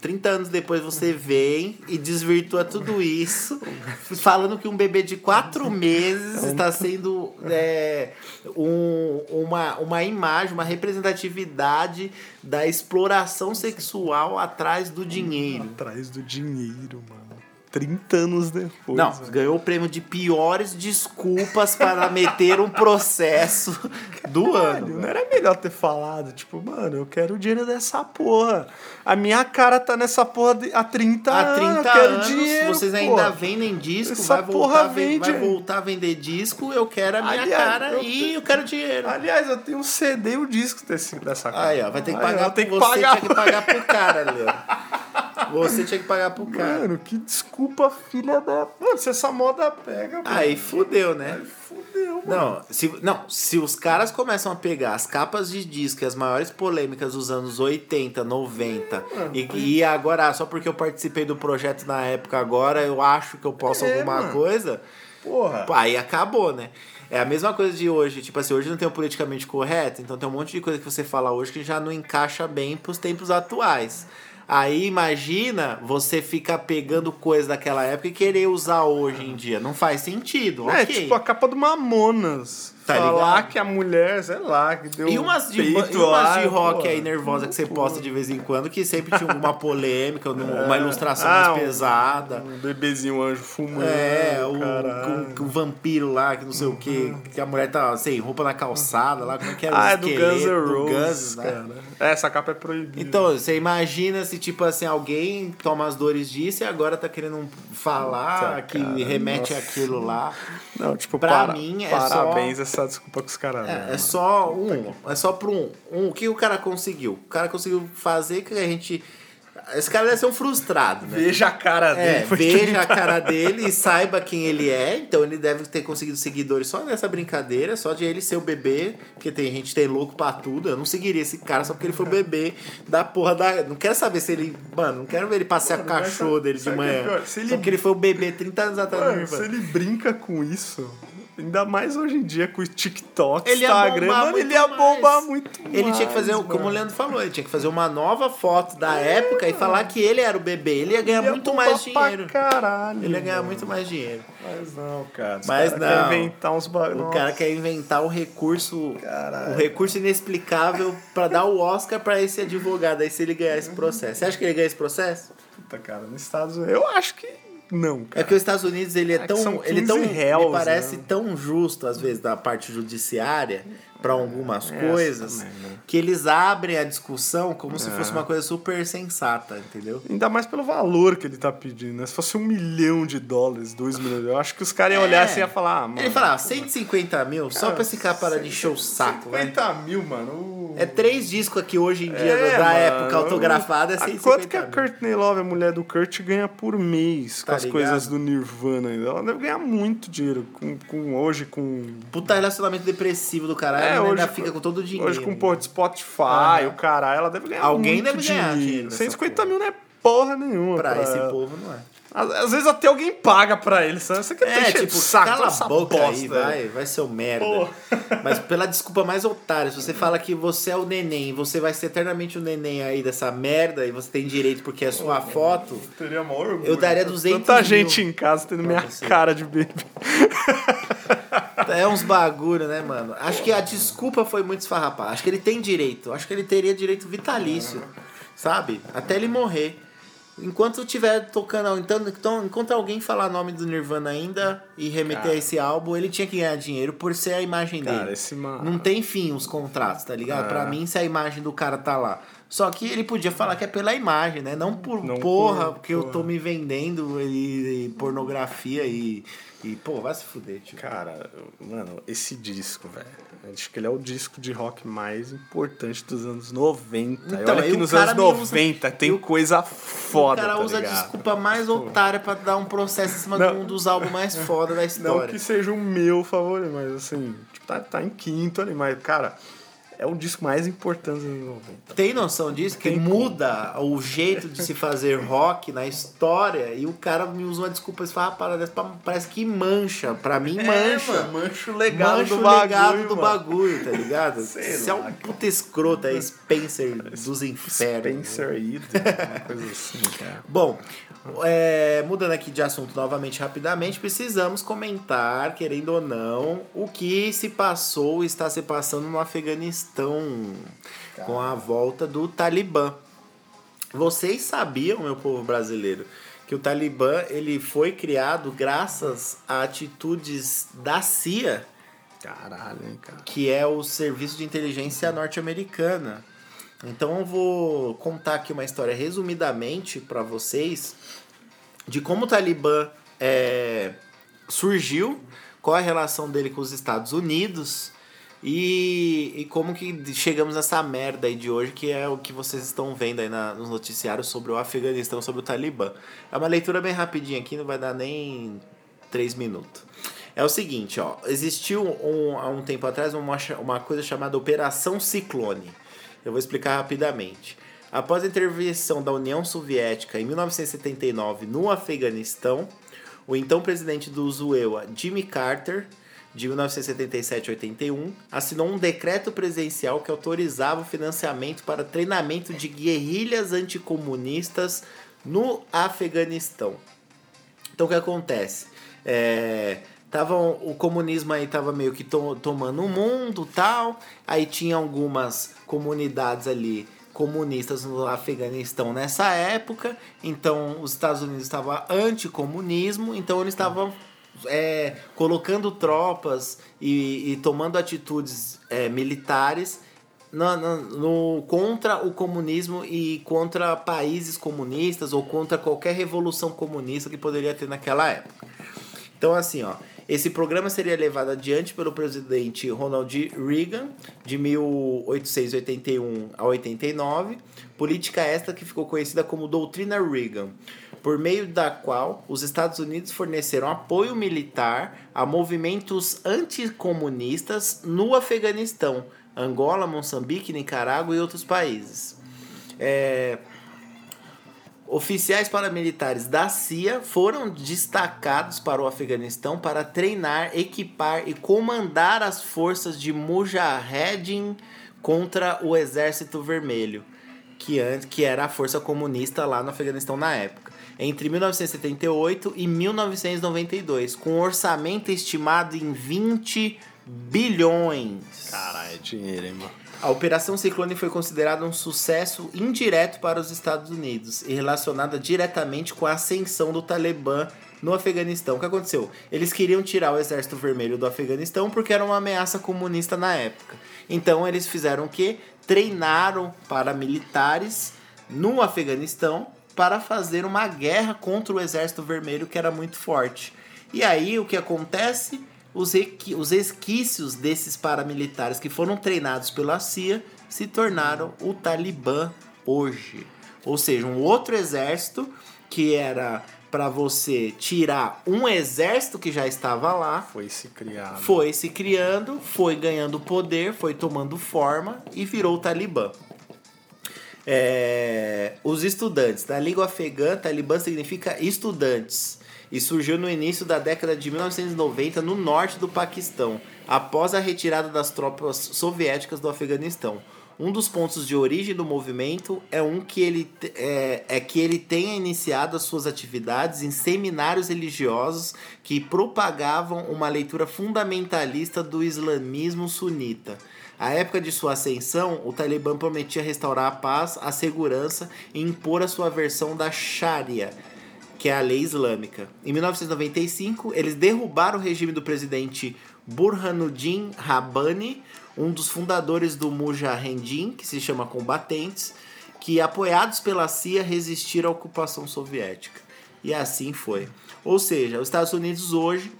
30 anos depois você vem e desvirtua tudo isso, falando que um bebê de 4 meses está sendo é, um- uma, uma imagem, uma representatividade da exploração sexual atrás do dinheiro. Atrás do dinheiro, mano. 30 anos depois. Não, velho. ganhou o prêmio de piores desculpas para meter um processo do Caralho, ano. não era melhor ter falado, tipo, mano, eu quero o dinheiro dessa porra. A minha cara tá nessa porra de- há 30 Há anos. 30 eu quero anos, dinheiro, vocês pô. ainda vendem disco, Essa vai porra voltar, vende. vai voltar a vender disco, eu quero a minha Aliás, cara eu e tenho- eu quero dinheiro. Aliás, eu tenho um CD e o disco desse, dessa cara. Aí, ó, vai ter que Aí, pagar eu tenho você que pagar. tinha que pagar pro cara, Leandro. Você tinha que pagar pro cara. Mano, que desculpa, filha da. Mano, se essa moda pega, mano. Aí fudeu, né? Fudeu, mano. Não se, não, se os caras começam a pegar as capas de disco e as maiores polêmicas dos anos 80, 90, e, e agora, só porque eu participei do projeto na época, agora eu acho que eu posso É, alguma mano. coisa, Porra. aí acabou, né? É a mesma coisa de hoje, tipo assim, hoje não tem o politicamente correto, então tem um monte de coisa que você fala hoje que já não encaixa bem pros tempos atuais. Aí imagina você ficar pegando coisa daquela época e querer usar hoje em dia. Não faz sentido, É, ok. tipo a capa do Mamonas. Tá Falar ligado? que a mulher, sei lá, que deu E umas de, peito e umas de rock aí nervosa que você posta de vez em quando, que sempre tinha uma polêmica, uma ilustração Ah, mais pesada. Um bebezinho anjo fumando. É, o, com o vampiro lá, que não sei o que, que a mulher tá sem roupa na calçada lá, como é que era? Ah, o é do Guns N' Roses, Guns, né? cara. Essa capa é proibida. Então, você imagina se, tipo assim, alguém toma as dores disso e agora tá querendo falar Puta, que cara, remete nossa. àquilo lá. Não, tipo, Pra para- mim, é parabéns desculpa que os caras É, deram. é só um. É só para um, um. O que o cara conseguiu? O cara conseguiu fazer que a gente Esse cara deve ser um frustrado, né? Veja a cara dele. É, foi veja a 30. cara dele e saiba quem ele é. Então ele deve ter conseguido seguidores só nessa brincadeira, só de ele ser o bebê. Porque tem gente que tem louco pra tudo. Eu não seguiria esse cara só porque ele foi o bebê da porra da. Não quero saber se ele. Mano, não quero ver ele passear com Mano, cachorro dele de é manhã. pior? Se ele- Só porque ele foi o bebê 30 anos atrás do Mano, se ele brinca com isso, ainda mais hoje em dia com o TikTok, Ele Instagram, mano, ele ia bombar mais. muito Ele tinha que fazer, mais, como o mano. Leandro falou, ele tinha que fazer uma nova foto da época e falar que ele era o bebê. Ele ia ganhar Ele ia muito bombar mais dinheiro. Pra caralho. Ele ia ganhar mano. muito mais dinheiro. Mas não, cara. Os Mas cara não. Quer inventar uns bagulho. O cara quer inventar o recurso, Caralho. o recurso inexplicável pra dar o Oscar pra esse advogado aí se ele ganhar esse processo. Você acha que ele ganha esse processo? Puta, cara, nos Estados Unidos. Eu acho que não, É cara. que os Estados Unidos ele é que tão, ele é tão, 15 réus, me parece né? tão justo às vezes da parte judiciária pra algumas Essa coisas também, né? que eles abrem a discussão como se É. fosse uma coisa super sensata, entendeu? Ainda mais pelo valor que ele tá pedindo, né? Se fosse um milhão de dólares, dois milhões, eu acho que os caras iam olhar assim e falar, ah, mano. Ele fala, ah, 150 mil só pra esse cara parar de encher o saco, né? 50 mil, mano. É três discos aqui hoje em dia É, da mano. época autografada, é A 150 Quanto que a. Courtney Love, a mulher do Kurt, ganha por mês Tá com as ligado? coisas do Nirvana ainda? Ela deve ganhar muito dinheiro com, com hoje, com. Puta relacionamento depressivo do caralho, É, ela ainda hoje fica com todo o dinheiro. Hoje com porra de Spotify, Aham. o caralho, ela deve ganhar Alguém muito deve ganhar dinheiro nessa 150 mil não é porra nenhuma. Pra esse ela. povo não é. Às, às vezes até alguém paga pra ele, sabe? Você quer É, encher tipo, saco cala a boca bosta, aí, vai, vai ser o merda. Pô. Mas pela desculpa mais otária, se você fala que você é o neném, você vai ser eternamente o neném aí dessa merda e você tem direito porque é sua foto, Teria maior orgulho. Eu daria 200 Tanta mil gente em casa tendo minha você. cara de bebê. é uns bagulho, né, mano? Acho que a desculpa foi muito esfarrapada. Acho que ele tem direito. Acho que ele teria direito vitalício, sabe? Até ele morrer. Enquanto tiver tocando, então, então, enquanto alguém falar nome do Nirvana ainda e remeter a esse álbum, ele tinha que ganhar dinheiro por ser a imagem Cara, dele. esse ma- Não tem fim os contratos, tá ligado? É. Pra mim, se a imagem do cara tá lá. Só que ele podia falar que é pela imagem, né? Não por Não porra, por- porque eu porra. tô me vendendo e, e pornografia e, e. Pô, vai se fuder, tio. Cara, mano, esse disco, velho. Acho que ele é o disco de rock mais importante dos anos 90. E Então, olha que nos anos me usa- 90 e tem coisa foda, o cara tá usa a ligado? desculpa mais otária pra dar um processo em cima Não. de um dos álbuns mais foda da Não história. que seja o meu favorito, mas assim, tipo, tá, tá em quinto ali, mas, cara, é o disco mais importante dos anos 90. Tem noção disso? Que Tem muda o jeito de se fazer rock na história e o cara me usa uma desculpa esfarrapada dessa, pra- parece que mancha. Pra mim, mancha. É, mano, mancha o legado Mancha do o bagulho, legado do bagulho, tá ligado? Você é um puta escroto aí, Spencer dos infernos. Spencer Eden, uma coisa assim, cara. Bom, é, mudando aqui de assunto novamente rapidamente, precisamos comentar, querendo ou não, o que se passou e está se passando no Afeganistão com a volta do Talibã. Vocês sabiam, meu povo brasileiro, que o Talibã ele foi criado graças a atitudes da CIA, Caralho, cara. que é o Serviço de Inteligência Norte-Americana. Então eu vou contar aqui uma história resumidamente para vocês de como o Talibã é, surgiu, qual a relação dele com os Estados Unidos e, e como que chegamos nessa merda aí de hoje, que é o que vocês estão vendo aí na, nos noticiários sobre o Afeganistão, sobre o Talibã. É uma leitura bem rapidinha aqui, não vai dar nem três minutos. É o seguinte, ó, existiu um, há um tempo atrás uma, uma coisa chamada Operação Ciclone. Eu vou explicar rapidamente. Após a intervenção da União Soviética em 1979 no Afeganistão, o então presidente do Zuewa, Jimmy Carter, de 1977 a 81, assinou um decreto presidencial que autorizava o financiamento para treinamento de guerrilhas anticomunistas no Afeganistão. Então o que acontece? É, tavam, o comunismo aí tava meio que to- tomando o mundo tal. Aí tinha algumas comunidades ali comunistas no Afeganistão nessa época. Então os Estados Unidos estavam anticomunismo, então eles estavam é, colocando tropas e, e tomando atitudes é, militares no, no- no- contra o comunismo e contra países comunistas ou contra qualquer revolução comunista que poderia ter naquela época. Então, assim, ó, Esse programa seria levado adiante pelo presidente Ronald Reagan, de 1881 a 89, política esta que ficou conhecida como Doutrina Reagan, por meio da qual os Estados Unidos forneceram apoio militar a movimentos anticomunistas no Afeganistão, Angola, Moçambique, Nicarágua e outros países. É, Oficiais paramilitares da CIA foram destacados para o Afeganistão para treinar, equipar e comandar as forças de Mujahedin contra o Exército Vermelho, que, antes, que era a força comunista lá no Afeganistão na época, entre 1978 e 1992, com um orçamento estimado em 20 bilhões. Caralho, é dinheiro, hein, mano. A Operação Ciclone foi considerada um sucesso indireto para os Estados Unidos e relacionada diretamente com a ascensão do Talibã no Afeganistão. O que aconteceu? Eles queriam tirar o Exército Vermelho do Afeganistão porque era uma ameaça comunista na época. Então eles fizeram o quê? Treinaram paramilitares no Afeganistão para fazer uma guerra contra o Exército Vermelho que era muito forte. E aí o que acontece? Os, os esquícios desses paramilitares que foram treinados pela CIA se tornaram o Talibã hoje. Ou seja, um outro exército que era para você tirar um exército que já estava lá. Foi se criando. Foi se criando, foi ganhando poder, foi tomando forma e virou o Talibã. É, os estudantes. Na língua afegã, Talibã significa estudantes e surgiu no início da década de 1990 no norte do Paquistão, após a retirada das tropas soviéticas do Afeganistão. Um dos pontos de origem do movimento é um que ele é, é que ele tenha iniciado as suas atividades em seminários religiosos que propagavam uma leitura fundamentalista do islamismo sunita. À época de sua ascensão, o Talibã prometia restaurar a paz, a segurança e impor a sua versão da Sharia, que é a lei islâmica. Em 1995, eles derrubaram o regime do presidente Burhanuddin Rabbani, um dos fundadores do Mujahedin, que se chama Combatentes, que apoiados pela CIA resistiram à ocupação soviética. E assim foi. Ou seja, os Estados Unidos hoje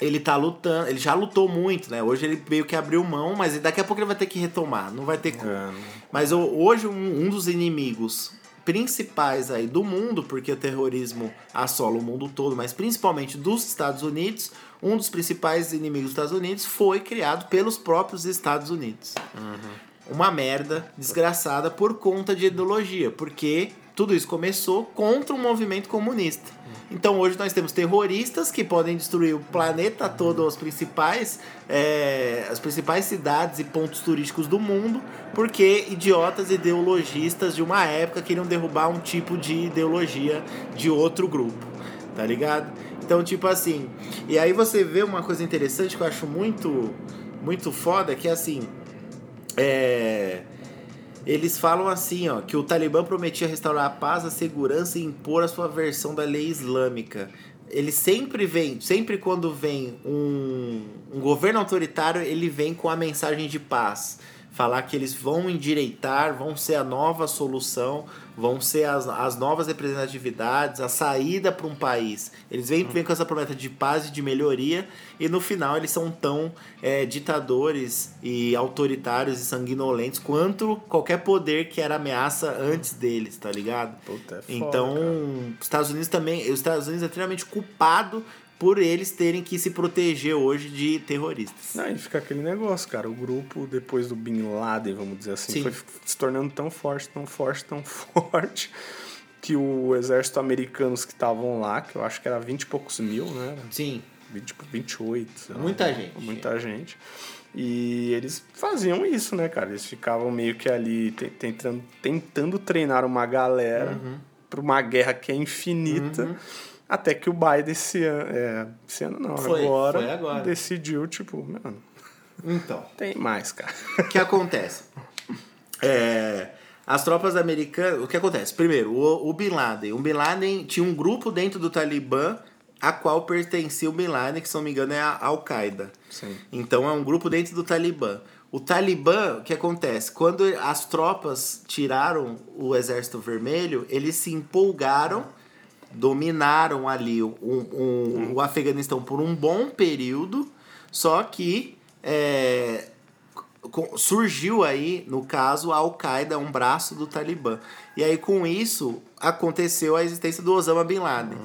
ele tá lutando, ele já lutou muito, né? Hoje ele meio que abriu mão, mas daqui a pouco ele vai ter que retomar, não vai ter como. É. Mas hoje um, um dos inimigos principais aí do mundo, porque o terrorismo assola o mundo todo, mas principalmente dos Estados Unidos, um dos principais inimigos dos Estados Unidos foi criado pelos próprios Estados Unidos. Uma merda desgraçada por conta de ideologia, porque tudo isso começou contra o movimento comunista. Então hoje nós temos terroristas que podem destruir o planeta todo, os principais, é, as principais cidades e pontos turísticos do mundo, porque idiotas ideologistas de uma época queriam derrubar um tipo de ideologia de outro grupo, tá ligado? Então, tipo assim, e aí você vê uma coisa interessante que eu acho muito, muito foda, que é assim, é eles falam assim, ó, que o Talibã prometia restaurar a paz, a segurança e impor a sua versão da lei islâmica. Ele sempre vem, sempre quando vem um, um governo autoritário, ele vem com a mensagem de paz. Falar que eles vão endireitar, vão ser a nova solução, vão ser as, as novas representatividades, a saída para um país. Eles vêm, vêm com essa promessa de paz e de melhoria, e no final eles são tão é, ditadores e autoritários e sanguinolentos quanto qualquer poder que era ameaça antes deles, tá ligado? Puta, é foda, então, cara. os Estados Unidos também, os Estados Unidos é extremamente culpado por eles terem que se proteger hoje de terroristas. Não, e fica aquele negócio, cara. O grupo, depois do Bin Laden, vamos dizer assim, Sim. foi se tornando tão forte, tão forte, tão forte, que o exército americanos que estavam lá, que eu acho que era 20 e poucos mil, né? Sim, 20, tipo, 28. sei lá. Muita gente. Muita gente. E eles faziam isso, né, cara? Eles ficavam meio que ali te- tentando, tentando treinar uma galera Uhum. pra uma guerra que é infinita. Até que o Biden esse ano, é, esse ano não, Foi, agora, foi agora. decidiu, tipo, mano, então. tem mais, cara. O que acontece? É, as tropas americanas. O que acontece? Primeiro, o, o Bin Laden. O Bin Laden tinha um grupo dentro do Talibã a qual pertencia o Bin Laden, que se não me engano é a Al-Qaeda. Então é um grupo dentro do Talibã. O Talibã, o que acontece? Quando as tropas tiraram o Exército Vermelho, eles se empolgaram dominaram ali o, um, o Afeganistão por um bom período, só que é, surgiu aí, no caso, a Al-Qaeda, um braço do Talibã. E aí, com isso, aconteceu a existência do Osama Bin Laden.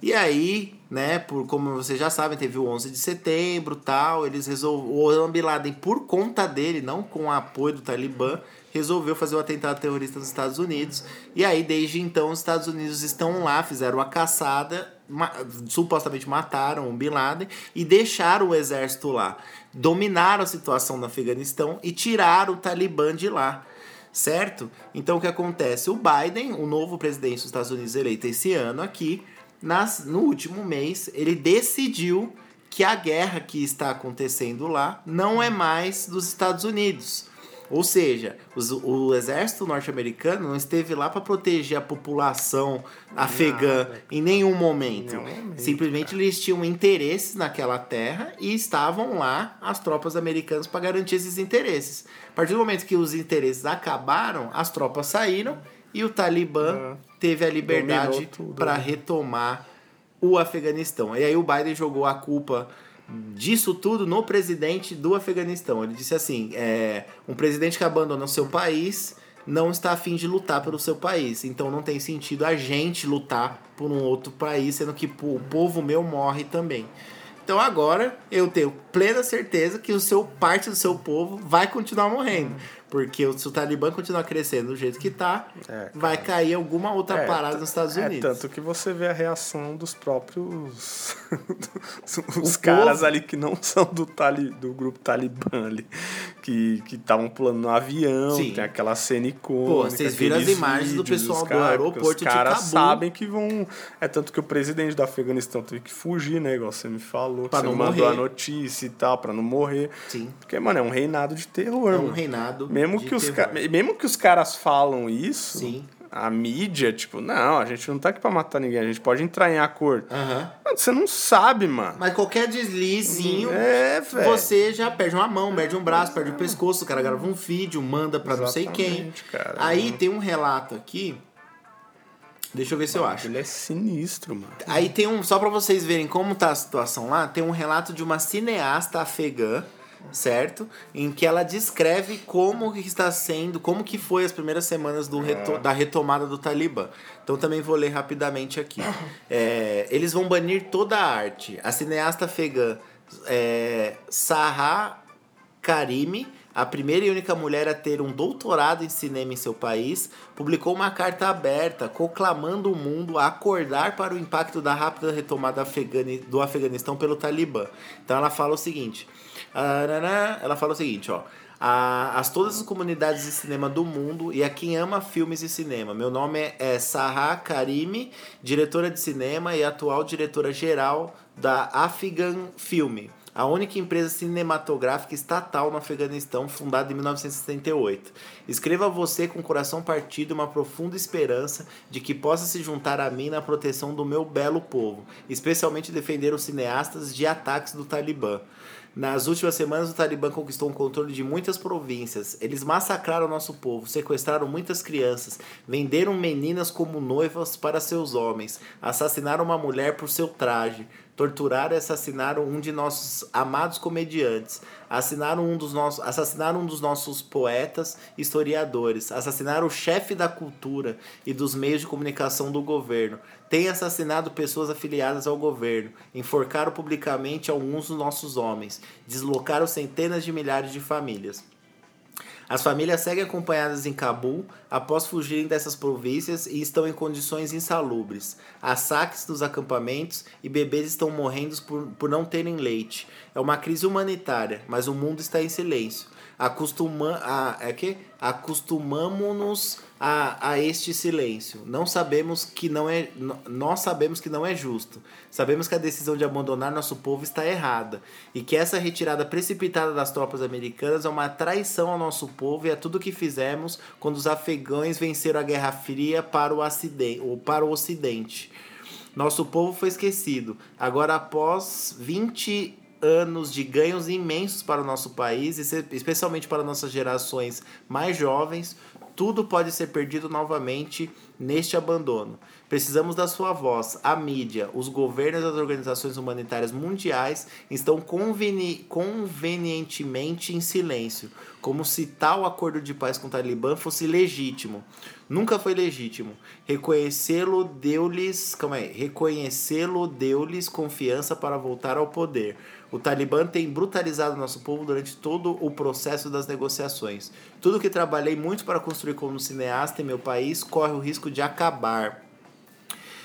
E aí, né, por, como vocês já sabem, teve o 11 de setembro tal, eles resolveram, o Osama Bin Laden, por conta dele, não com o apoio do Talibã, resolveu fazer o atentado terrorista nos Estados Unidos. E aí, desde então, os Estados Unidos estão lá, fizeram a caçada, ma- supostamente mataram o Bin Laden e deixaram o exército lá. Dominaram a situação no Afeganistão e tiraram o Talibã de lá. Certo? Então o que acontece? O Biden, o novo presidente dos Estados Unidos eleito esse ano aqui, nas, no último mês, ele decidiu que a guerra que está acontecendo lá não é mais dos Estados Unidos. Ou seja, os- o exército norte-americano não esteve lá para proteger a população afegã em nenhum momento. Simplesmente eles tinham interesses naquela terra e estavam lá as tropas americanas para garantir esses interesses. A partir do momento que os interesses acabaram, as tropas saíram e o Talibã teve a liberdade para né? retomar o Afeganistão. E aí o Biden jogou a culpa disso tudo no presidente do Afeganistão. Ele disse assim: é, um presidente que abandona o seu país não está afim de lutar pelo seu país. Então não tem sentido a gente lutar por um outro país, sendo que o povo meu morre também. Então agora eu tenho plena certeza que o seu parte do seu povo vai continuar morrendo. Porque se o Talibã continuar crescendo do jeito que tá, É, vai cair alguma outra É, parada nos Estados É, Unidos. tanto que você vê a reação dos próprios. os caras povo. ali que não são do, tali, do grupo Talibã ali. Que estavam pulando no avião, Sim. tem aquela cena icônica. Pô, vocês viram as imagens do pessoal dos do aeroporto de Os caras sabem que vão. É tanto que o presidente do Afeganistão teve que fugir, né? Igual você me falou. Pra que não você mandou morrer. a notícia e tal, pra não morrer. Sim. Porque, mano, é um reinado de terror, É um mano. reinado Mesmo de que, os ca- mesmo que os caras falam isso, Sim. a mídia, tipo, não, a gente não tá aqui pra matar ninguém, a gente pode entrar em acordo. Aham. Mano, você não sabe, mano. Mas qualquer deslizinho, É, você já perde uma mão, perde um braço, perde o pescoço, o cara grava um vídeo, manda pra não sei quem. Exatamente, cara. Aí tem um relato aqui. Deixa eu ver se eu acho. Ele é sinistro, mano. Aí tem um, só pra vocês verem como tá a situação lá, tem um relato de uma cineasta afegã, certo? Em que ela descreve como que está sendo, como que foi as primeiras semanas do reto- da retomada do Talibã. Então também vou ler rapidamente aqui. É, eles vão banir toda a arte. A cineasta afegã é, Sahar Karimi, a primeira e única mulher a ter um doutorado em cinema em seu país, publicou uma carta aberta conclamando o mundo a acordar para o impacto da rápida retomada do Afeganistão pelo Talibã. Então ela fala o seguinte: ela fala o seguinte, ó. A, as todas as comunidades de cinema do mundo e a quem ama filmes e cinema. Meu nome é, Sahar Karimi, diretora de cinema e atual diretora geral da Afghan Film, a única empresa cinematográfica estatal no Afeganistão, fundada em 1978. Escreva a você com o coração partido uma profunda esperança de que possa se juntar a mim na proteção do meu belo povo, especialmente defender os cineastas de ataques do Talibã. Nas últimas semanas, o Talibã conquistou um controle de muitas províncias. Eles massacraram nosso povo, sequestraram muitas crianças, venderam meninas como noivas para seus homens, assassinaram uma mulher por seu traje, torturaram e assassinaram um de nossos amados comediantes, assinaram um dos nossos, assassinaram um dos nossos poetas historiadores, assassinaram o chefe da cultura e dos meios de comunicação do governo, têm assassinado pessoas afiliadas ao governo, enforcaram publicamente alguns dos nossos homens, deslocaram centenas de milhares de famílias. As famílias seguem acompanhadas em Cabul após fugirem dessas províncias e estão em condições insalubres. Há saques nos acampamentos e bebês estão morrendo por, por não terem leite. É uma crise humanitária, mas o mundo está em silêncio. Acostuma, a, é que? Acostumamos-nos a, a este silêncio. Não sabemos que não é. Nós sabemos que não é justo. Sabemos que a decisão de abandonar nosso povo está errada. E que essa retirada precipitada das tropas americanas é uma traição ao nosso povo e a tudo que fizemos quando os afegães venceram a Guerra Fria para o, acidente, ou para o Ocidente. Nosso povo foi esquecido. Agora, após 20 anos de ganhos imensos para o nosso país, especialmente para nossas gerações mais jovens, tudo pode ser perdido novamente neste abandono. Precisamos da sua voz. A mídia, os governos e as organizações humanitárias mundiais estão conveni convenientemente em silêncio, como se tal acordo de paz com o Talibã fosse legítimo. Nunca foi legítimo. Reconhecê-lo deu-lhes, calma aí, reconhecê-lo deu-lhes confiança para voltar ao poder. O Talibã tem brutalizado nosso povo durante todo o processo das negociações. Tudo que trabalhei muito para construir como cineasta em meu país corre o risco de acabar.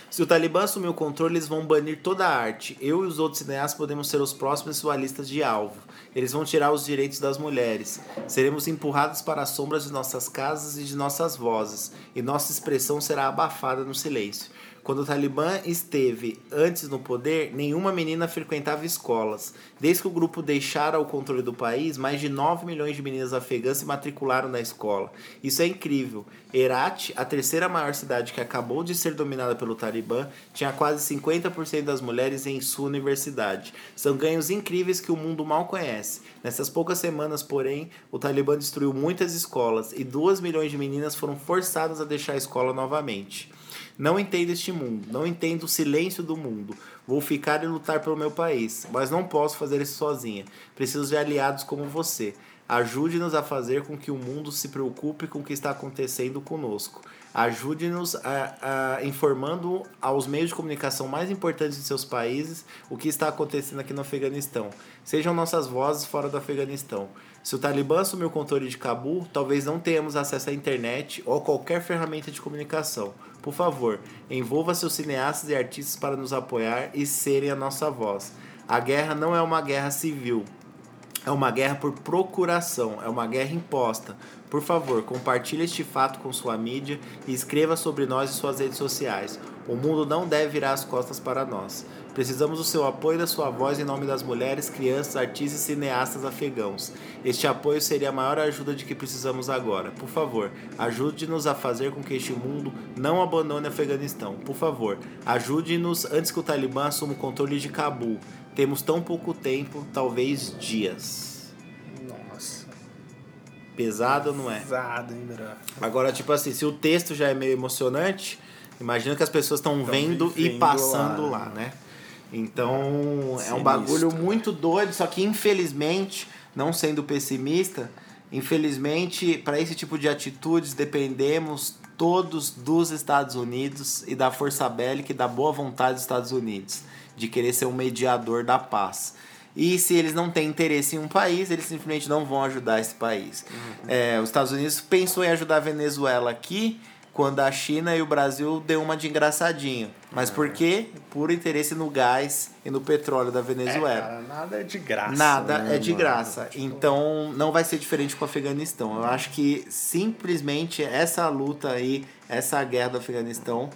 Se o Talibã assumir o controle, eles vão banir toda a arte. Eu e os outros cineastas podemos ser os próximos em sua lista de alvo. Eles vão tirar os direitos das mulheres. Seremos empurrados para as sombras de nossas casas e de nossas vozes, e nossa expressão será abafada no silêncio. Quando o Talibã esteve antes no poder, nenhuma menina frequentava escolas. Desde que o grupo deixara o controle do país, mais de 9 milhões de meninas afegãs se matricularam na escola. Isso é incrível. Herat, a terceira maior cidade que acabou de ser dominada pelo Talibã, tinha quase 50% das mulheres em sua universidade. São ganhos incríveis que o mundo mal conhece. Nessas poucas semanas, porém, o Talibã destruiu muitas escolas e 2 milhões de meninas foram forçadas a deixar a escola novamente. Não entendo este mundo, não entendo o silêncio do mundo. Vou ficar e lutar pelo meu país, mas não posso fazer isso sozinha. Preciso de aliados como você. Ajude-nos a fazer com que o mundo se preocupe com o que está acontecendo conosco. Ajude-nos a, a informando aos meios de comunicação mais importantes de seus países o que está acontecendo aqui no Afeganistão. Sejam nossas vozes fora do Afeganistão. Se o Talibã assumir o controle de Cabul, talvez não tenhamos acesso à internet ou qualquer ferramenta de comunicação. Por favor, envolva seus cineastas e artistas para nos apoiar e serem a nossa voz. A guerra não é uma guerra civil, é uma guerra por procuração, é uma guerra imposta. Por favor, compartilhe este fato com sua mídia e escreva sobre nós em suas redes sociais. O mundo não deve virar as costas para nós. Precisamos do seu apoio e da sua voz em nome das mulheres, crianças, artistas e cineastas afegãos. Este apoio seria a maior ajuda de que precisamos agora. Por favor, ajude-nos a fazer com que este mundo não abandone o Afeganistão. Por favor, ajude-nos antes que o Talibã assuma o controle de Cabul. Temos tão pouco tempo, talvez dias. Nossa. Pesado não é? Pesado, hein, bro? Agora, tipo assim, se o texto já é meio emocionante, imagina que as pessoas estão vendo e passando lá, lá, né? Então, é um Sinistro. bagulho muito doido, só que infelizmente, não sendo pessimista, infelizmente, para esse tipo de atitudes dependemos todos dos Estados Unidos e da força bélica e da boa vontade dos Estados Unidos de querer ser um mediador da paz. E se eles não têm interesse em um país, eles simplesmente não vão ajudar esse país. É, os Estados Unidos pensou em ajudar a Venezuela aqui quando a China e o Brasil deu uma de engraçadinho. Mas por quê? Por interesse no gás e no petróleo da Venezuela. É, cara, nada é de graça. Nada né, é de mano? graça. Então não vai ser diferente com o Afeganistão. Eu acho que simplesmente essa luta aí, essa guerra do Afeganistão,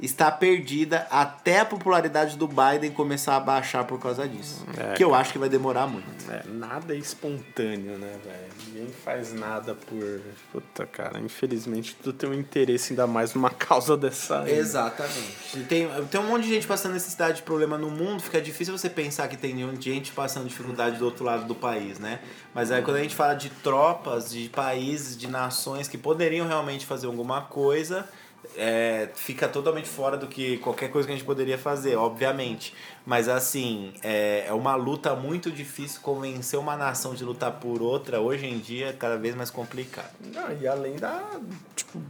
está perdida até a popularidade do Biden começar a baixar por causa disso. É, que eu acho que vai demorar muito. É, nada é espontâneo, né, velho? Ninguém faz nada por. Puta, cara, infelizmente tu tem um interesse ainda mais numa causa dessa. Exatamente. Tem, tem um monte de gente passando necessidade de problema no mundo, fica difícil você pensar que tem gente passando dificuldade do outro lado do país, né? Mas aí quando a gente fala de tropas, de países, de nações que poderiam realmente fazer alguma coisa, é, fica totalmente fora do que qualquer coisa que a gente poderia fazer, obviamente. Mas assim, é, é uma luta muito difícil convencer uma nação de lutar por outra, hoje em dia é cada vez mais complicado. Não, e além da. Tipo,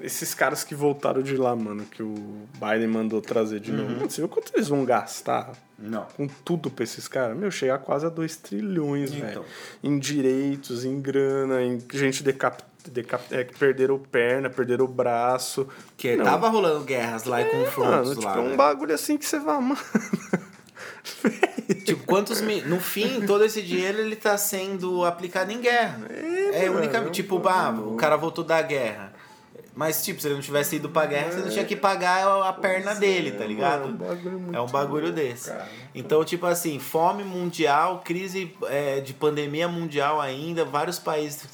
esses caras que voltaram de lá, mano, que o Biden mandou trazer de novo. Você viu quanto eles vão gastar Não. com tudo pra esses caras? Meu, chegar quase a 2 trilhões, Então. velho. Em direitos, em grana, em gente decap... Decap... É, que perderam perna, perderam o braço. Que Não. tava rolando guerras lá e confrontos Mano, tipo, lá. é um né? bagulho assim que você vai, mano. Tipo, quantos mi... No fim, todo esse dinheiro ele tá sendo aplicado em guerra. É, mano, única... é um Tipo, bah, o cara voltou da guerra. Mas, tipo, se ele não tivesse ido pra guerra, você não tinha que pagar a perna dele, tá ligado? Mano, um bagulho muito É um bagulho louco, desse. cara. Então, tipo assim, fome mundial, crise é, de pandemia mundial ainda, vários países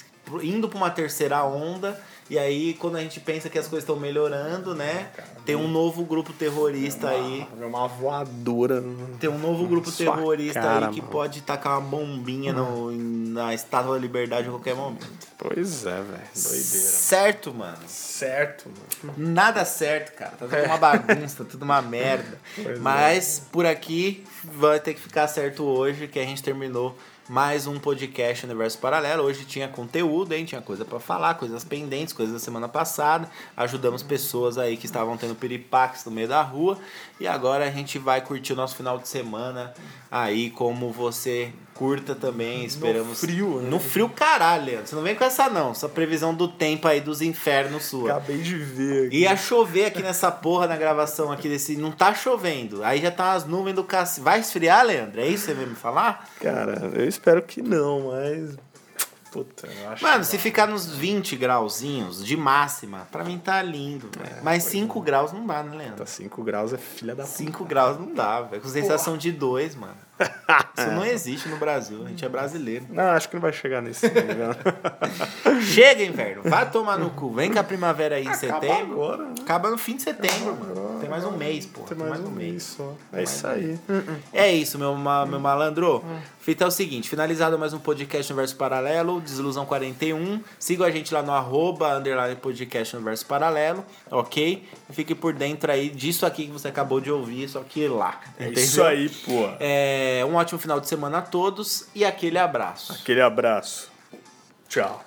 indo pra uma terceira onda. E aí, quando a gente pensa que as coisas estão melhorando, né? Tem um novo grupo terrorista aí. É uma voadora. Tem um novo grupo terrorista cara, aí que mano. pode tacar uma bombinha no, na Estátua da Liberdade a qualquer momento. Pois é, velho. Doideira. Certo, mano. Certo, mano. Nada certo, cara. Tá tudo uma bagunça, tá tudo uma merda. Pois é. Mas por aqui vai ter que ficar certo hoje que a gente terminou mais um podcast Universo Paralelo. Hoje tinha conteúdo, hein? Tinha coisa pra falar, coisas pendentes, coisas da semana passada. Ajudamos pessoas aí que estavam tendo piripaques no meio da rua. E agora a gente vai curtir o nosso final de semana aí, como você curta também. Esperamos. frio, né? No frio, caralho, Leandro. Você não vem com essa, não. Essa previsão do tempo aí dos infernos sua. Acabei de ver aqui. Ia chover aqui nessa porra na gravação aqui desse. Não tá chovendo. Aí já tá as nuvens do cacete. Vai esfriar, Leandro? É isso que você veio me falar? Cara, eu espero que não, mas. Puta, eu acho Mano, se ficar nos 20 grauzinhos de máxima, pra mim tá lindo, velho. Mas 5 graus não dá, né, Leandro? Tá 5 graus é filha da puta. 5 graus não dá, velho. Com sensação de 2, mano. Isso não existe no Brasil. A gente é brasileiro. Não, acho que não vai chegar nesse nível. Chega, inverno. Vai tomar no cu. Vem com a primavera aí em setembro. agora, né? Acaba no fim de setembro, mano. Tem mais um mês, pô. Tem mais um mês só. É isso aí. É isso, meu, ma- meu malandro. Fita é o seguinte, finalizado mais um podcast Universo Paralelo, Desilusão 41. Siga a gente lá no arroba, underline podcast Universo Paralelo, ok? E fique por dentro aí disso aqui que você acabou de ouvir, só que lá. É entendeu? isso aí, pô. É, um ótimo final de semana a todos e aquele abraço. Aquele abraço. Tchau.